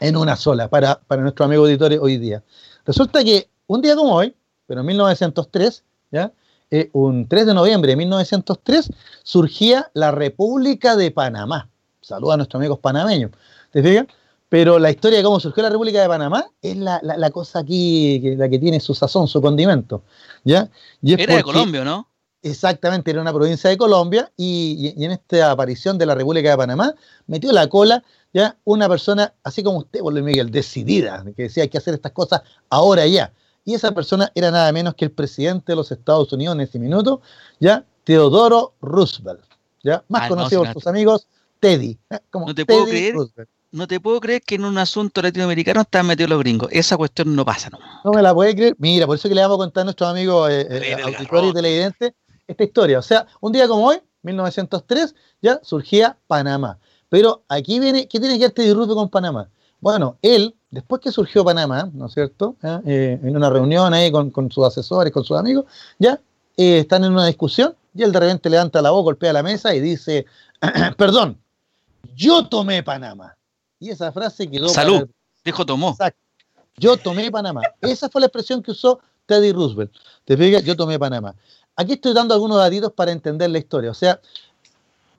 en una sola para, para nuestro amigo auditores hoy día. Resulta que un día como hoy, pero en 1903, ¿ya? Eh, un 3 de noviembre de 1903, surgía la República de Panamá. Saluda a nuestros amigos panameños. ¿Te fijas? Pero la historia de cómo surgió la República de Panamá es la, la, cosa aquí, que, la que tiene su sazón, su condimento. ¿ya? era de Colombia, ¿no? Exactamente, era una provincia de Colombia y, y, en esta aparición de la República de Panamá metió la cola ya una persona, así como usted, Luis Miguel, decidida, que decía hay que hacer estas cosas ahora ya. Y esa persona era nada menos que el presidente de los Estados Unidos en ese minuto, ya Teodoro Roosevelt, ya más ah, conocido por sus amigos Teddy. no te puedo creer. No te puedo creer que en un asunto latinoamericano están metidos los gringos. Esa cuestión no pasa, ¿no? No me la puede creer. Mira, por eso que le vamos a contar a nuestros amigos eh, eh, auditores y televidentes esta historia. O sea, un día como hoy, 1903, ya surgía Panamá. Pero aquí viene, ¿qué tiene que ver Teddy Roosevelt con Panamá? Bueno, él, después que surgió Panamá, ¿no es cierto? ¿Ah? Eh, en una reunión ahí con, sus asesores, con sus amigos, ya eh, están en una discusión y él de repente levanta la voz, golpea la mesa y dice, <clears throat> perdón, yo tomé Panamá. Y esa frase quedó... Salud, dijo tomó. Exacto. Yo tomé Panamá. Esa fue la expresión que usó Teddy Roosevelt. Te fijas, yo tomé Panamá. Aquí estoy dando algunos datitos para entender la historia. O sea,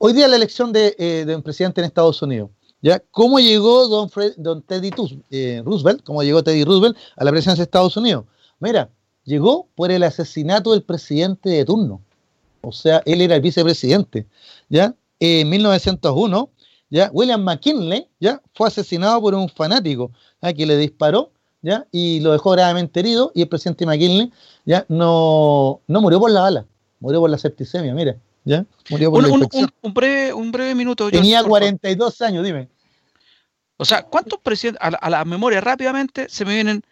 Hoy día la elección eh, de, un presidente en Estados Unidos. ¿ya? ¿Cómo llegó don, don Teddy eh, Roosevelt? ¿Cómo llegó Teddy Roosevelt a la presidencia de Estados Unidos? Mira, llegó por el asesinato del presidente de turno. O sea, él era el vicepresidente. ¿ya? En 1901, ¿ya? William McKinley ¿ya? fue asesinado por un fanático que le disparó ¿ya? y lo dejó gravemente herido. Y el presidente McKinley ¿ya? No, no murió por la bala, murió por la septicemia, mira. ¿Ya? Murió por un, un, breve, un breve minuto. Tenía 42 años, dime. O sea, ¿cuántos presidentes, a, la, memoria rápidamente, se me vienen,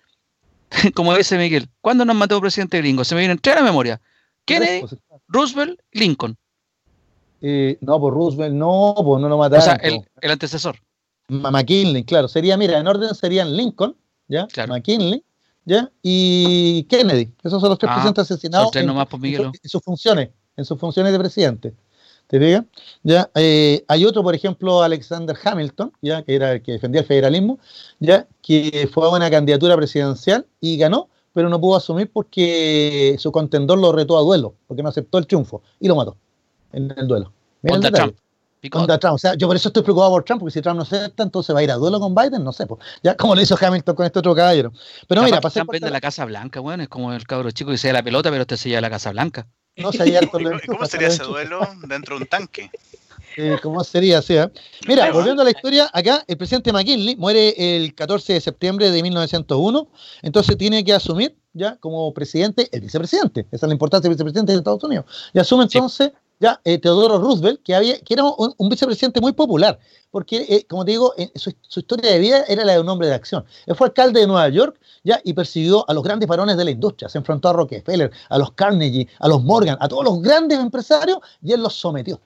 <laughs> como dice Miguel, ¿cuándo nos mató el presidente gringo? Se me vienen tres a la memoria. Kennedy, pues, Roosevelt, Lincoln. Eh, no, por pues Roosevelt, no, pues no lo mataron. O sea, el, el antecesor. McKinley, claro, sería, mira, en orden serían Lincoln, ¿ya? McKinley, ¿ya? Y Kennedy. Esos son los tres ah, presidentes asesinados en, en, sus funciones, en sus funciones de presidente. ¿Te fijas? ¿Ya? Eh, hay otro, por ejemplo, Alexander Hamilton, ¿ya? que era el que defendía el federalismo, ¿ya? que fue a una candidatura presidencial y ganó, pero no pudo asumir porque su contendor lo retó a duelo, porque no aceptó el triunfo y lo mató en el duelo. Contra Trump. Contra Trump. O sea, yo por eso estoy preocupado por Trump, porque si Trump no acepta, entonces va a ir a duelo con Biden, no sé. Pues. Ya como lo hizo Hamilton con este otro caballero. Pero mira, pasé Trump de la Casa Blanca, bueno, es como el cabro chico que se la pelota, pero este se lleva la Casa Blanca. No <laughs> ¿Cómo sería ese duelo dentro de un tanque? ¿Cómo sería? Sea? Mira, volviendo a la historia, acá el presidente McKinley muere el 14 de septiembre de 1901, entonces tiene que asumir ya como presidente el vicepresidente. Esa es la importancia del vicepresidente de Estados Unidos. Y asume entonces ya eh, Teodoro Roosevelt, que, había, que era un, vicepresidente muy popular, porque, eh, como te digo, su, historia de vida era la de un hombre de acción. Él fue alcalde de Nueva York ya y persiguió a los grandes varones de la industria, se enfrentó a Rockefeller, a los Carnegie, a los Morgan, a todos los grandes empresarios y él los sometió.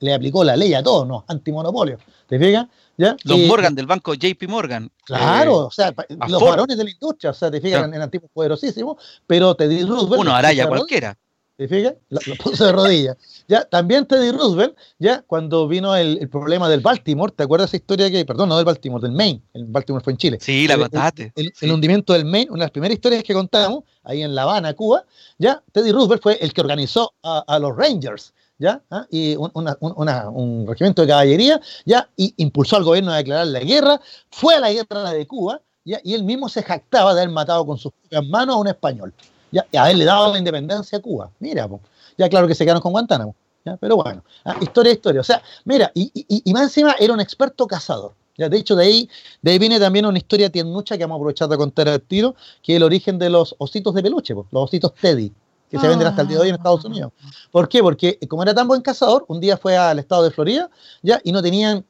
le aplicó la ley a todos, ¿no? Antimonopolio. ¿Te fijas? ¿Ya? Los Morgan del banco JP Morgan. Claro, o sea, los varones de la industria, o sea, te fijas, en, antiguos poderosísimos, pero Teddy Roosevelt. Uno, Araya cualquiera. ¿Te fijas? Lo, puso de rodillas. Ya, también Teddy Roosevelt, ya cuando vino el, problema del Baltimore, ¿te acuerdas esa historia que, perdón, no del Baltimore, del Maine? El Baltimore fue en Chile. Sí, la contaste. El, hundimiento del Maine, una de las primeras historias que contamos, ahí en La Habana, Cuba, ya Teddy Roosevelt fue el que organizó a, los Rangers, ¿ya? ¿Ah? Y un regimiento de caballería, ¿ya? Y impulsó al gobierno a declarar la guerra, fue a la guerra de Cuba, ¿ya? Y él mismo se jactaba de haber matado con sus propias manos a un español. Ya, a él le daba la independencia a Cuba. Mira, ya claro que se quedaron con Guantánamo. Pero bueno, ah, historia, historia. O sea, mira, y, y, más encima era un experto cazador. Ya, de hecho, de ahí, de ahí viene también una historia tiernucha que vamos a aprovechar de contar al tiro, que es el origen de los ositos de peluche, los ositos Teddy, que se venden hasta el día de hoy en Estados Unidos. ¿Por qué? Porque como era tan buen cazador, un día fue al estado de Florida ya y no tenían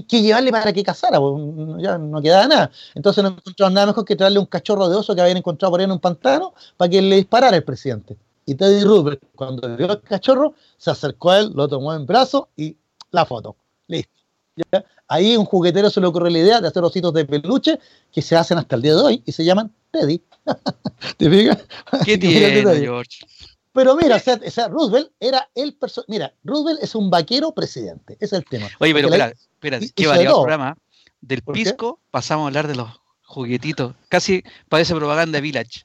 ¿Qué, llevarle para que cazara? ya no quedaba nada. Entonces no encontraron nada mejor que traerle un cachorro de oso que habían encontrado por ahí en un pantano para que le disparara el presidente. Y Teddy Roosevelt, cuando vio al cachorro, se acercó a él, lo tomó en brazos y la foto. Listo. Ahí un juguetero se le ocurrió la idea de hacer ositos de peluche que se hacen hasta el día de hoy y se llaman Teddy. <laughs> ¿Te fijas? ¿Qué tiene, George? Pero mira, o sea, Roosevelt era el personaje. Mira, Roosevelt es un vaquero presidente. Ese es el tema. Oye, pero espera, espera, qué variado el programa. Del pisco pasamos a hablar de los juguetitos. Casi parece propaganda de Village.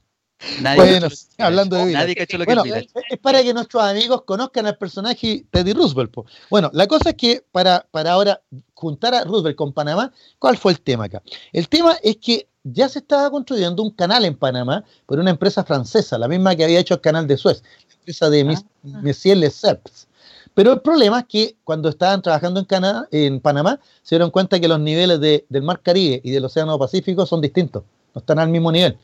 Nadie bueno, hablando de Nadie cachó lo que es, Village. es para que nuestros amigos conozcan al personaje Teddy Roosevelt. Bueno, la cosa es que para, para ahora juntar a Roosevelt con Panamá, ¿cuál fue el tema acá? El tema es que ya se estaba construyendo un canal en Panamá por una empresa francesa, la misma que había hecho el canal de Suez, la empresa de ah. Messier Lesseps. Pero el problema es que cuando estaban trabajando en, Canadá, en Panamá, se dieron cuenta que los niveles del Mar Caribe y del Océano Pacífico son distintos, no están al mismo nivel.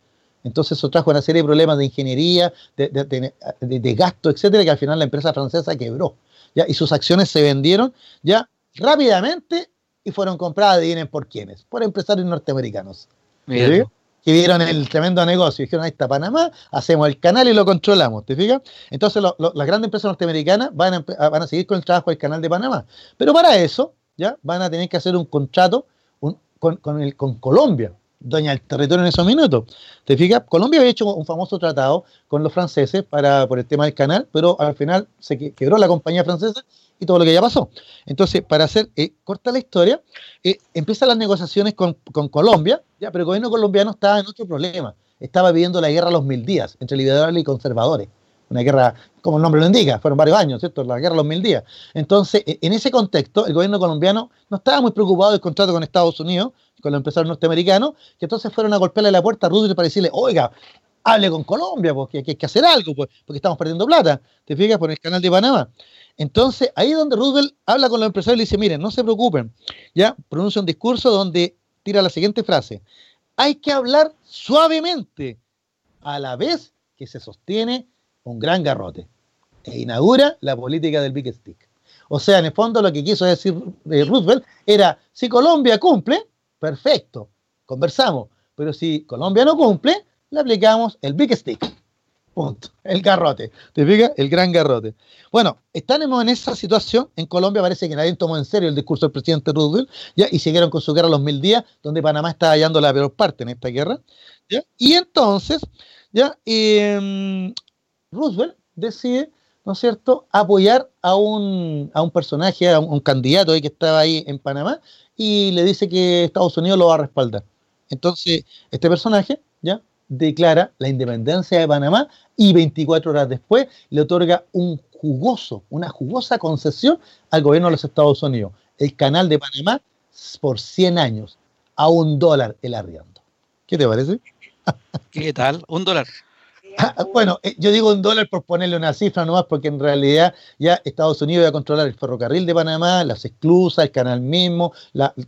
Entonces eso trajo una serie de problemas de ingeniería, de, de, gasto, etcétera, que al final la empresa francesa quebró. ¿ya? Y sus acciones se vendieron ya rápidamente y fueron compradas, adivinen por quiénes, por empresarios norteamericanos que vieron el tremendo negocio. Dijeron, ahí está Panamá, hacemos el canal y lo controlamos, ¿te fijas? Entonces las grandes empresas norteamericanas van a, van a seguir con el trabajo del canal de Panamá. Pero para eso, ya van a tener que hacer un contrato con, con, Colombia, doña el territorio en esos minutos. ¿Te fijas? Colombia había hecho un famoso tratado con los franceses para, por el tema del canal, pero al final se quebró la compañía francesa y todo lo que ya pasó. Entonces, para hacer eh, corta la historia, eh, empiezan las negociaciones con, Colombia, ya, pero el gobierno colombiano estaba en otro problema. Estaba viviendo la guerra a los mil días entre liberales y conservadores. Una guerra, como el nombre lo indica, fueron varios años, ¿cierto? La guerra a los mil días. Entonces, e, en ese contexto, el gobierno colombiano no estaba muy preocupado del contrato con Estados Unidos, con los empresarios norteamericanos, que entonces fueron a golpearle la puerta a Roosevelt para decirle, oiga, hable con Colombia, porque hay que hacer algo, pues, porque estamos perdiendo plata. ¿Te fijas? Por el canal de Panamá. Entonces, ahí es donde Roosevelt habla con los empresarios y le dice, miren, no se preocupen, ya pronuncia un discurso donde tira la siguiente frase, hay que hablar suavemente, a la vez que se sostiene un gran garrote, e inaugura la política del Big Stick. O sea, en el fondo lo que quiso decir eh, Roosevelt era, si Colombia cumple, perfecto, conversamos, pero si Colombia no cumple, le aplicamos el Big Stick. Punto. El garrote. ¿Te fijas? El gran garrote. Bueno, estamos en esa situación. En Colombia parece que nadie tomó en serio el discurso del presidente Roosevelt ¿ya? y siguieron con su guerra los mil días, donde Panamá está hallando la peor parte en esta guerra. ¿ya? Y entonces, ¿ya? Em, Roosevelt decide, ¿no es cierto?, apoyar a un, a un personaje, a un, candidato que estaba ahí en Panamá y le dice que Estados Unidos lo va a respaldar. Entonces, este personaje, ¿ya? Declara la independencia de Panamá y 24 horas después le otorga un jugoso, una jugosa concesión al gobierno de los Estados Unidos. El canal de Panamá por 100 años a un dólar el arriendo. ¿Qué te parece? ¿Qué tal? Un dólar. Bueno, eh, yo digo un dólar por ponerle una cifra nomás, porque en realidad ya Estados Unidos va a controlar el ferrocarril de Panamá, las esclusas, el canal mismo,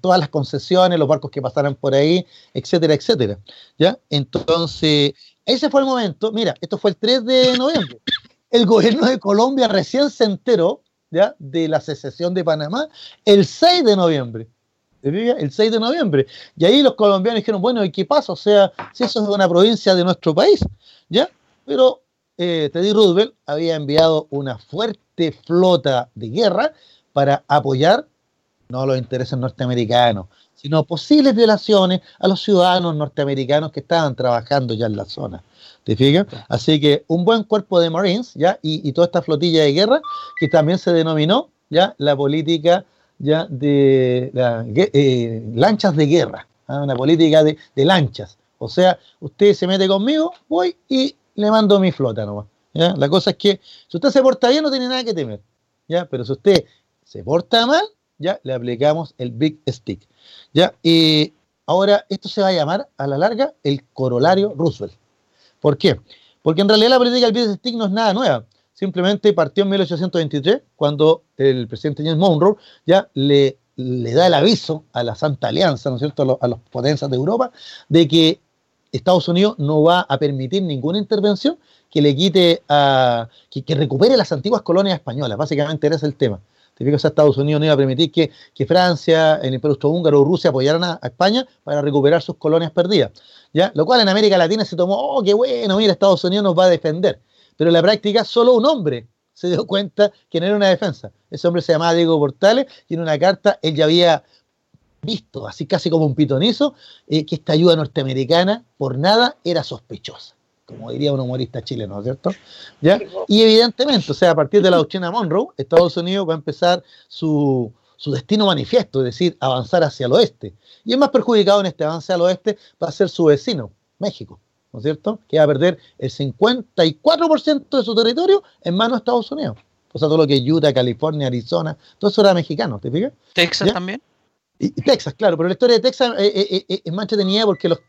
todas las concesiones, los barcos que pasaran por ahí, etcétera, etcétera. ¿Ya? Entonces, ese fue el momento. Mira, esto fue el 3 de noviembre. El gobierno de Colombia recién se enteró ¿ya? de la secesión de Panamá el 6 de noviembre. El 6 de noviembre. Y ahí los colombianos dijeron, bueno, ¿y qué pasa? O sea, si eso es una provincia de nuestro país, ¿ya? Pero eh, Teddy Roosevelt había enviado una fuerte flota de guerra para apoyar no los intereses norteamericanos, sino posibles violaciones a los ciudadanos norteamericanos que estaban trabajando ya en la zona. ¿Te fijas? Así que un buen cuerpo de Marines, ¿ya? Y, toda esta flotilla de guerra, que también se denominó, ¿ya? La política, ¿ya? De eh, lanchas de guerra, ¿ah? una política de, de lanchas. O sea, usted se mete conmigo, voy y le mando mi flota nomás. ¿ya? La cosa es que si usted se porta bien no tiene nada que temer. ¿ya? Pero si usted se porta mal, ya le aplicamos el Big Stick. ¿ya? Y ahora esto se va a llamar a la larga el corolario Roosevelt. ¿Por qué? Porque en realidad la política del Big Stick no es nada nueva. Simplemente partió en 1823 cuando el presidente James Monroe ya le, da el aviso a la Santa Alianza, ¿no es cierto?, a, a las potencias de Europa, de que Estados Unidos no va a permitir ninguna intervención que le quite a. que, recupere las antiguas colonias españolas. Básicamente ese es el tema. Te que Estados Unidos no iba a permitir que, Francia, el Imperio Austrohúngaro o Rusia apoyaran a, España para recuperar sus colonias perdidas. ¿ya? Lo cual en América Latina se tomó, oh, qué bueno, mira, Estados Unidos nos va a defender. Pero en la práctica solo un hombre se dio cuenta que no era una defensa. Ese hombre se llamaba Diego Portales y en una carta él ya había visto, así casi como un pitonizo, eh, que esta ayuda norteamericana por nada era sospechosa, como diría un humorista chileno, ¿cierto? ¿Ya? Y evidentemente, o sea, a partir de la doctrina Monroe, Estados Unidos va a empezar su, su destino manifiesto, es decir, avanzar hacia el oeste. Y el más perjudicado en este avance al oeste va a ser su vecino, México, ¿no es cierto? Que va a perder el 54% de su territorio en manos de Estados Unidos. O sea, todo lo que es Utah, California, Arizona, todo eso era mexicano, ¿te fijas? Texas también. Y, Texas, claro, pero la historia de Texas eh, eh, eh, es más entretenida porque los,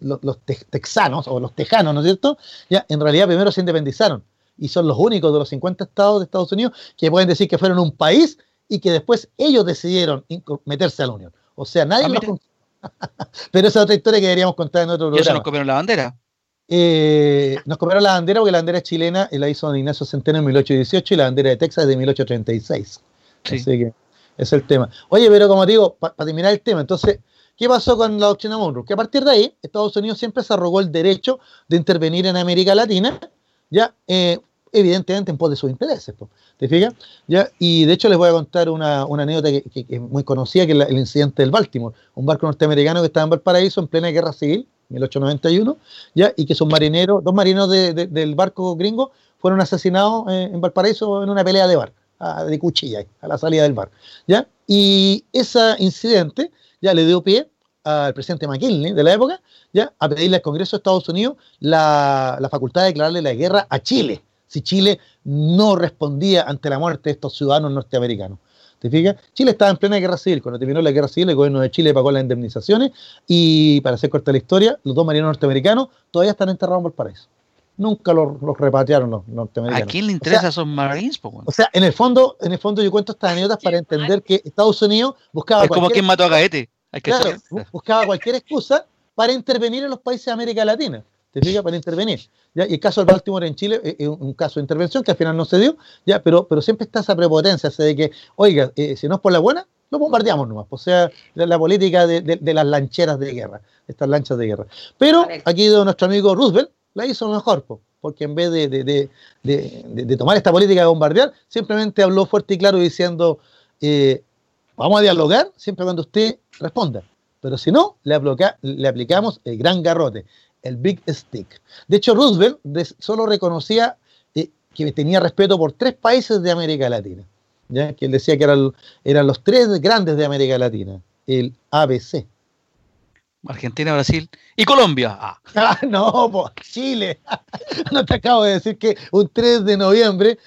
los, texanos o los tejanos, ¿no es cierto? Ya en realidad primero se independizaron y son los únicos de los 50 estados de Estados Unidos que pueden decir que fueron un país y que después ellos decidieron meterse a la Unión. O sea, nadie ah, los <laughs> Pero esa es otra historia que deberíamos contar en otro programa. ¿Y eso nos comieron la bandera? nos comieron la bandera porque la bandera chilena la hizo don Ignacio Centeno en 1818 y la bandera de Texas es de 1836. Sí. Así que es el tema. Oye, pero como digo, para terminar el tema, entonces, ¿qué pasó con la doctrina Monroe? Que a partir de ahí, Estados Unidos siempre se arrogó el derecho de intervenir en América Latina, ya, eh, evidentemente en pos de sus intereses. ¿Te fijas? ¿Ya? Y de hecho les voy a contar una, anécdota que, es muy conocida, que es el incidente del Baltimore, un barco norteamericano que estaba en Valparaíso en plena guerra civil, 1891, ¿ya? y que sus marineros, dos marineros del barco gringo, fueron asesinados eh, en Valparaíso en una pelea de bar de cuchilla a la salida del bar. ¿ya? Y ese incidente ya le dio pie al presidente McKinley de la época ya a pedirle al Congreso de Estados Unidos la, facultad de declararle la guerra a Chile, si Chile no respondía ante la muerte de estos ciudadanos norteamericanos. ¿Te fijas? Chile estaba en plena guerra civil. Cuando terminó la guerra civil, el gobierno de Chile pagó las indemnizaciones y, para hacer corta la historia, los dos marinos norteamericanos todavía están enterrados en Valparaíso nunca los, repatriaron los norteamericanos. ¿A quién le interesa esos Marines? O sea, en el fondo, en el fondo yo cuento estas anécdotas para entender que Estados Unidos buscaba. Es como quien mató a Gaete. claro, buscaba cualquier excusa para intervenir en los países de América Latina. ¿Te fijas? Para intervenir. ¿ya? Y el caso del Baltimore en Chile es un caso de intervención que al final no se dio, ¿ya? Pero, pero siempre está esa prepotencia, de que, oiga, eh, si no es por la buena, lo bombardeamos nomás. O sea, la, política de, de, las lancheras de guerra, estas lanchas de guerra. Pero aquí nuestro amigo Roosevelt la hizo mejor, porque en vez de, tomar esta política de bombardear, simplemente habló fuerte y claro diciendo, eh, vamos a dialogar siempre cuando usted responda, pero si no, le, le aplicamos el gran garrote, el Big Stick. De hecho, Roosevelt solo reconocía eh, que tenía respeto por tres países de América Latina, ¿ya? que él decía que eran, eran los tres grandes de América Latina, el ABC. Argentina, Brasil y Colombia. Ah, ah no, Chile. <laughs> no te acabo de decir que un 3 de noviembre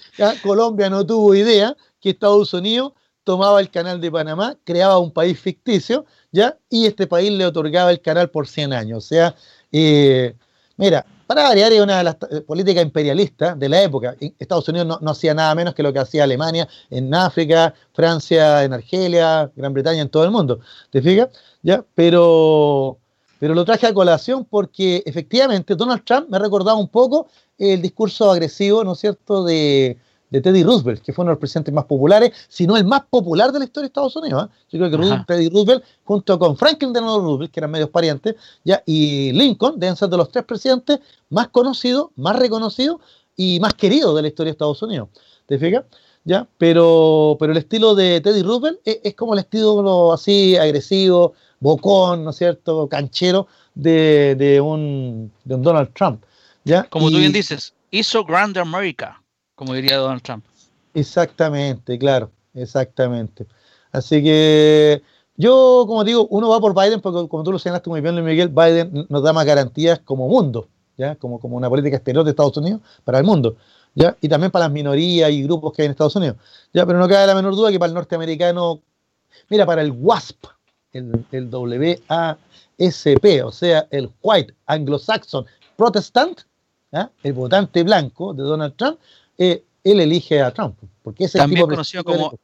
Colombia no tuvo idea que Estados Unidos tomaba el canal de Panamá, creaba un país ficticio, ¿ya? Y este país le otorgaba el canal por 100 años. O sea, eh, mira, para variar, es una de las eh, políticas imperialistas de la época. Estados Unidos no, hacía nada menos que lo que hacía Alemania en África, Francia en Argelia, Gran Bretaña en todo el mundo. ¿Te fijas? ¿Ya? Pero, pero lo traje a colación porque efectivamente Donald Trump me recordaba un poco el discurso agresivo, ¿no es cierto?, de, de Teddy Roosevelt, que fue uno de los presidentes más populares, si no el más popular de la historia de Estados Unidos. ¿eh? Yo creo que Teddy Roosevelt, junto con Franklin Delano Roosevelt, que eran medios parientes, ya, y Lincoln, deben ser de los tres presidentes más conocidos, más reconocidos y más queridos de la historia de Estados Unidos. ¿Te fijas? ¿Ya? Pero, pero el estilo de Teddy Roosevelt es, como el estilo así agresivo, bocón, ¿no es cierto?, canchero de, un, Donald Trump. ¿ya? Como tú bien dices, hizo Grand America como diría Donald Trump. Exactamente, claro, exactamente. Así que yo, como digo, uno va por Biden porque, como tú lo señalaste muy bien, Luis Miguel, Biden nos da más garantías como mundo, ¿ya? Como, como una política exterior de Estados Unidos para el mundo, ¿ya? Y también para las minorías y grupos que hay en Estados Unidos, ¿ya? Pero no cabe la menor duda que para el norteamericano, mira, para el WASP, el, el WASP, o sea, el White Anglo-Saxon Protestant, el votante blanco de Donald Trump, eh, él elige a Trump. Porque es También conocido como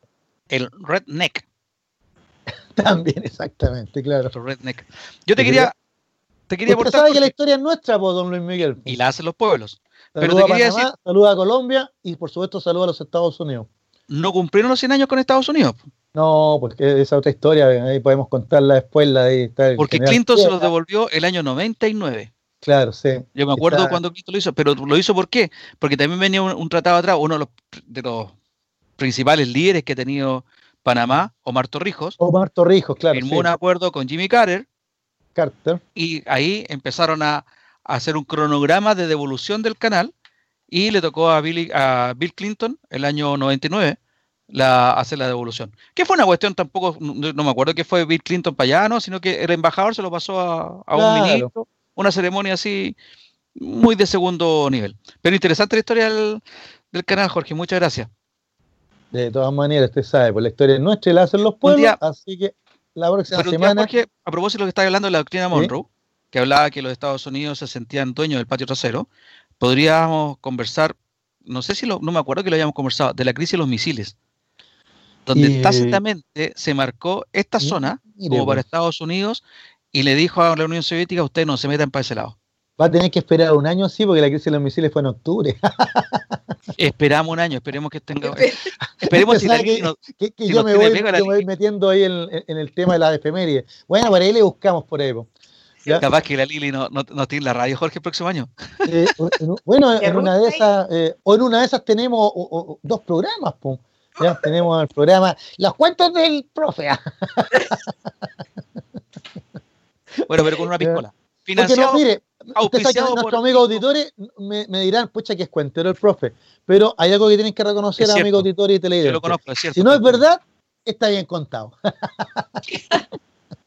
el redneck. <laughs> También, exactamente, claro. redneck. Yo te quería. Te quería Usted sabe que la historia es nuestra, pues, don Luis Miguel. Y la hacen los pueblos. Pero te quería decir. Saluda a Colombia y, por supuesto, saluda a los Estados Unidos. ¿No cumplieron los 100 años con Estados Unidos? No, porque esa otra historia, ahí podemos contarla después. La de, porque Clinton se los devolvió el año 99. Claro, sí. Yo me acuerdo cuando Cristo lo hizo, pero lo hizo ¿por qué? Porque también venía un, tratado atrás, uno de los, principales líderes que ha tenido Panamá, Omar Torrijos. Omar Torrijos, claro. Firmó un acuerdo con Jimmy Carter. Carter. Y ahí empezaron a, hacer un cronograma de devolución del canal y le tocó a, Billy, a Bill Clinton el año 99 la, hacer la devolución. Que fue una cuestión tampoco, no, me acuerdo que fue Bill Clinton para allá, ¿no? sino que el embajador se lo pasó a, un ministro una ceremonia así muy de segundo nivel. Pero interesante la historia del, canal, Jorge. Muchas gracias. De todas maneras, usted sabe, pues la historia es nuestra y la hacen los pueblos, así que la próxima semana... a propósito de lo que está hablando de la doctrina Monroe, que hablaba que los Estados Unidos se sentían dueños del patio trasero, podríamos conversar, no sé si lo, no me acuerdo que lo hayamos conversado, de la crisis de los misiles, donde tácitamente se marcó esta zona como para Estados Unidos y le dijo a la Unión Soviética, usted no se metan para ese lado. Va a tener que esperar un año, sí, porque la crisis de los misiles fue en octubre. <laughs> Esperamos un año, esperemos que tenga. <laughs> Esperemos si, que, yo, me voy, metiendo ahí en, el tema de la efeméride. Bueno, para ahí le buscamos por ahí. Capaz que la Lili no, no, tiene la radio, Jorge, el próximo año. Eh, bueno, <laughs> en una de esas, eh, o en una de esas tenemos dos programas, Ya tenemos el programa Las cuentas del profe. Bueno, pero con una piscola. Financiado, mire, nuestros amigos auditores me, dirán, pucha, que es cuentero el profe. Pero hay algo que tienen que reconocer, a amigos auditores y televidentes. Yo lo conozco, es cierto. Si no es verdad, está bien contado.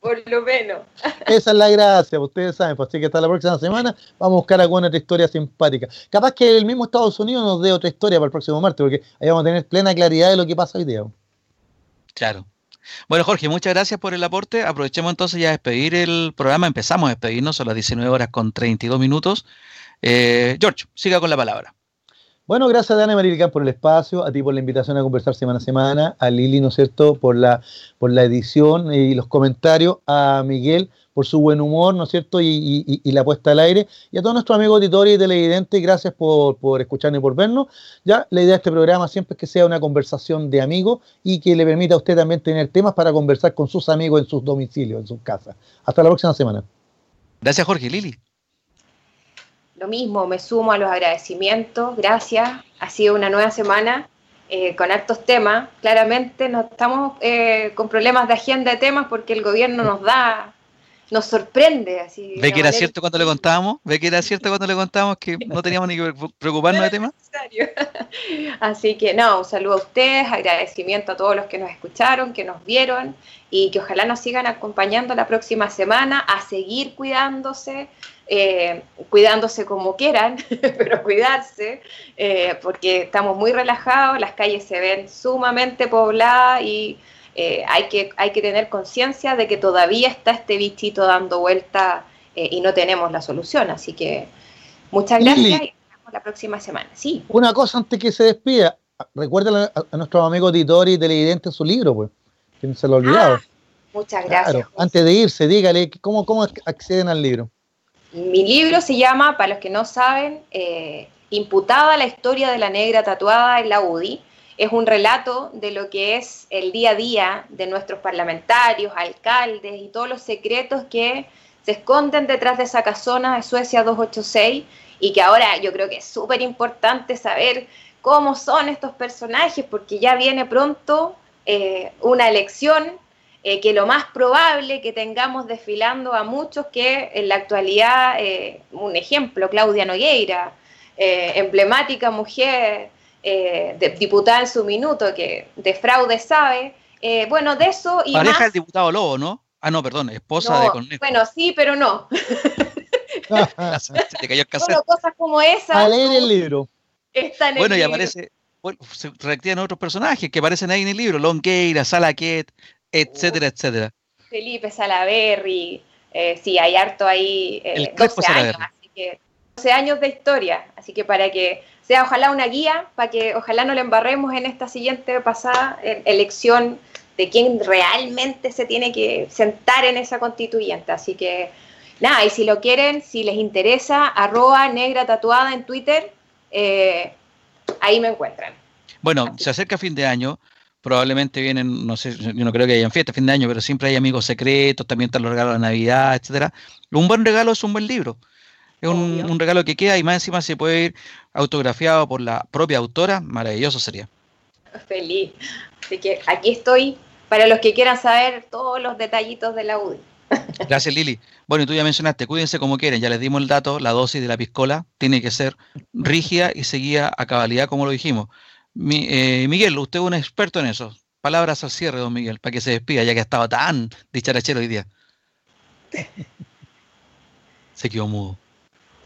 Por lo menos. Esa es la gracia, ustedes saben. Pues, así que hasta la próxima semana vamos a buscar alguna otra historia simpática. Capaz que el mismo Estados Unidos nos dé otra historia para el próximo martes, porque ahí vamos a tener plena claridad de lo que pasa hoy día. Claro. Bueno, Jorge, muchas gracias por el aporte. Aprovechemos entonces ya a despedir el programa. Empezamos a despedirnos a las 19 horas con 32 minutos. Eh, George, siga con la palabra. Bueno, gracias a Ana Marilcán por el espacio, a ti por la invitación a conversar semana a semana, a Lili, ¿no es cierto?, por la, por la edición y los comentarios, a Miguel por su buen humor, ¿no es cierto? Y, la puesta al aire. Y a todos nuestros amigos auditores y televidentes, gracias por, por escucharnos y por vernos. Ya, la idea de este programa siempre es que sea una conversación de amigos y que le permita a usted también tener temas para conversar con sus amigos en sus domicilios, en sus casas. Hasta la próxima semana. Gracias, Jorge. Lili. lo mismo, me sumo a los agradecimientos, gracias, ha sido una nueva semana eh, con altos temas, claramente no estamos eh, con problemas de agenda de temas porque el gobierno nos da nos sorprende. Así, ¿Ve que era cierto cuando le contábamos? ¿Ve que era cierto cuando le contábamos que no teníamos ni que preocuparnos de temas? <laughs> Así que no, un saludo a ustedes, agradecimiento a todos los que nos escucharon, que nos vieron y que ojalá nos sigan acompañando la próxima semana a seguir cuidándose. Eh, cuidándose como quieran, <laughs> pero cuidarse, eh, porque estamos muy relajados, las calles se ven sumamente pobladas y eh, hay, que, hay que tener conciencia de que todavía está este bichito dando vuelta eh, y no tenemos la solución. Así que muchas gracias y nos vemos la próxima semana. Sí. Una cosa antes que se despida. Recuerden a, nuestro amigo Titori y televidente su libro, pues, que se lo ha olvidado. Ah, muchas gracias. antes de irse, dígale cómo, cómo acceden al libro. Mi libro se llama, para los que no saben, eh, Imputada la historia de la negra tatuada en la UDI es un relato de lo que es el día a día de nuestros parlamentarios, alcaldes y todos los secretos que se esconden detrás de esa casona de Suecia 286 y que ahora yo creo que es súper importante saber cómo son estos personajes porque ya viene pronto eh, una elección eh, que lo más probable que tengamos desfilando a muchos que en la actualidad, eh, un ejemplo, Claudia Nogueira, emblemática mujer eh, diputada en su minuto, que de fraude sabe. Eh, bueno, de eso y Pareja del diputado Lobo, ¿no? Ah, no, perdón, esposa de Conejo. Bueno, sí, pero no. <laughs> te cayó el bueno, cosas como esas. A leer el libro. bueno, y aparece, bueno, se reactivan otros personajes que aparecen ahí en el libro, Longueira, Salaquet, etcétera, etcétera. Felipe Salaberry, eh, sí, hay harto ahí, eh, 12 años, así que 12 años de historia, así que para que sea ojalá una guía para que ojalá no le embarremos en esta siguiente pasada elección de quién realmente se tiene que sentar en esa constituyente. Así que nada, y si lo quieren, si les interesa, arroba negra tatuada en Twitter, eh, ahí me encuentran. Bueno, se acerca fin de año, probablemente vienen, no sé, yo no creo que hayan fiestas fin de año, pero siempre hay amigos secretos, también están los regalos de Navidad, etcétera. Un buen regalo es un buen libro. Es un, regalo que queda y más encima se puede ir autografiado por la propia autora. Maravilloso sería. Feliz. Así que aquí estoy para los que quieran saber todos los detallitos de la UDI. <laughs> Gracias, Lili. Bueno, y tú ya mencionaste, cuídense como quieren, ya les dimos el dato, la dosis de la piscola tiene que ser rígida y seguida a cabalidad, como lo dijimos. Eh, Miguel, usted es un experto en eso. Palabras al cierre, don Miguel, para que se despida, ya que ha estado tan dicharachero hoy día. Se quedó mudo.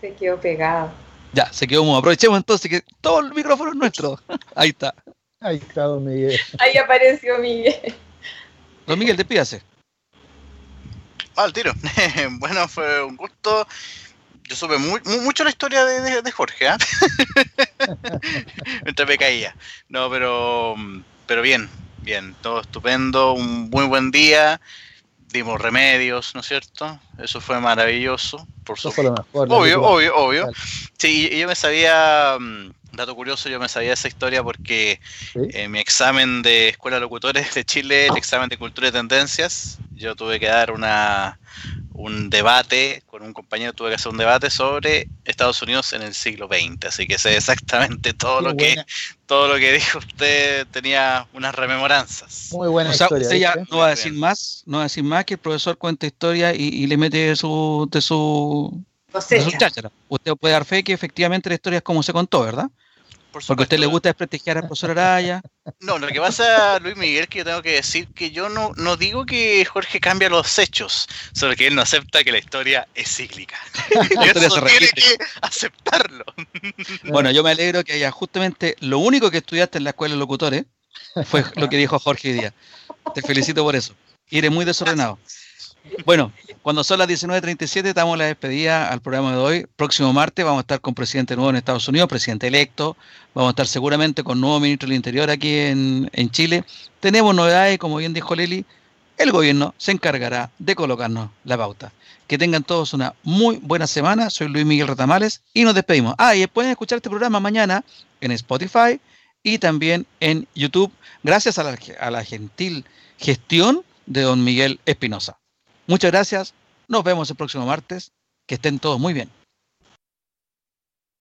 Se quedó pegado. Ya, se quedó mudo. Aprovechemos entonces que todo el micrófono es nuestro. <laughs> Ahí está. Ahí está, don Miguel. Ahí apareció Miguel. Don Miguel, despídase. Ah, al tiro. <laughs> bueno, fue un gusto. Yo supe mucho la historia de, Jorge, ¿eh? <laughs> Mientras me caía. No, pero, pero bien, bien, todo estupendo, un muy buen día dimos remedios, ¿no es cierto? Eso fue maravilloso. Por lo mejor. Obvio, obvio, obvio. Sí, yo me sabía, mm, dato curioso, yo me sabía esa historia porque en mi examen de Escuela de Locutores de Chile, el examen de Cultura y Tendencias, yo tuve que dar una, un debate, con un compañero tuve que hacer un debate sobre Estados Unidos en el siglo XX, así que sé exactamente todo lo que todo lo que dijo usted tenía unas rememoranzas. Muy buena o sea, Usted ya no va a decir más, no va a decir más que el profesor cuenta historia y, le mete su, de su, de su cháchara. Usted puede dar fe que efectivamente la historia es como se contó, ¿verdad? Porque a usted le gusta desprestigiar al profesor Araya. No, lo que pasa, Luis Miguel, que yo tengo que decir que yo no, no digo que Jorge cambia los hechos, solo que él no acepta que la historia es cíclica. <laughs> <laughs> eso tiene que aceptarlo. bueno, yo me alegro que haya justamente lo único que estudiaste en la escuela de locutores fue lo que dijo Jorge hoy día. Te felicito por eso. Y eres muy desordenado. Bueno, cuando son las 19.37 damos la despedida al programa de hoy. Próximo martes vamos a estar con presidente nuevo en Estados Unidos, presidente electo. Vamos a estar seguramente con nuevo ministro del Interior aquí en, Chile. Tenemos novedades, como bien dijo Leli, el gobierno se encargará de colocarnos la pauta. Que tengan todos una muy buena semana. Soy Luis Miguel Retamales y nos despedimos. Ah, y pueden escuchar este programa mañana en Spotify y también en YouTube, gracias a la, a la gentil gestión de don Miguel Espinosa. Muchas gracias. Nos vemos el próximo martes. Que estén todos muy bien.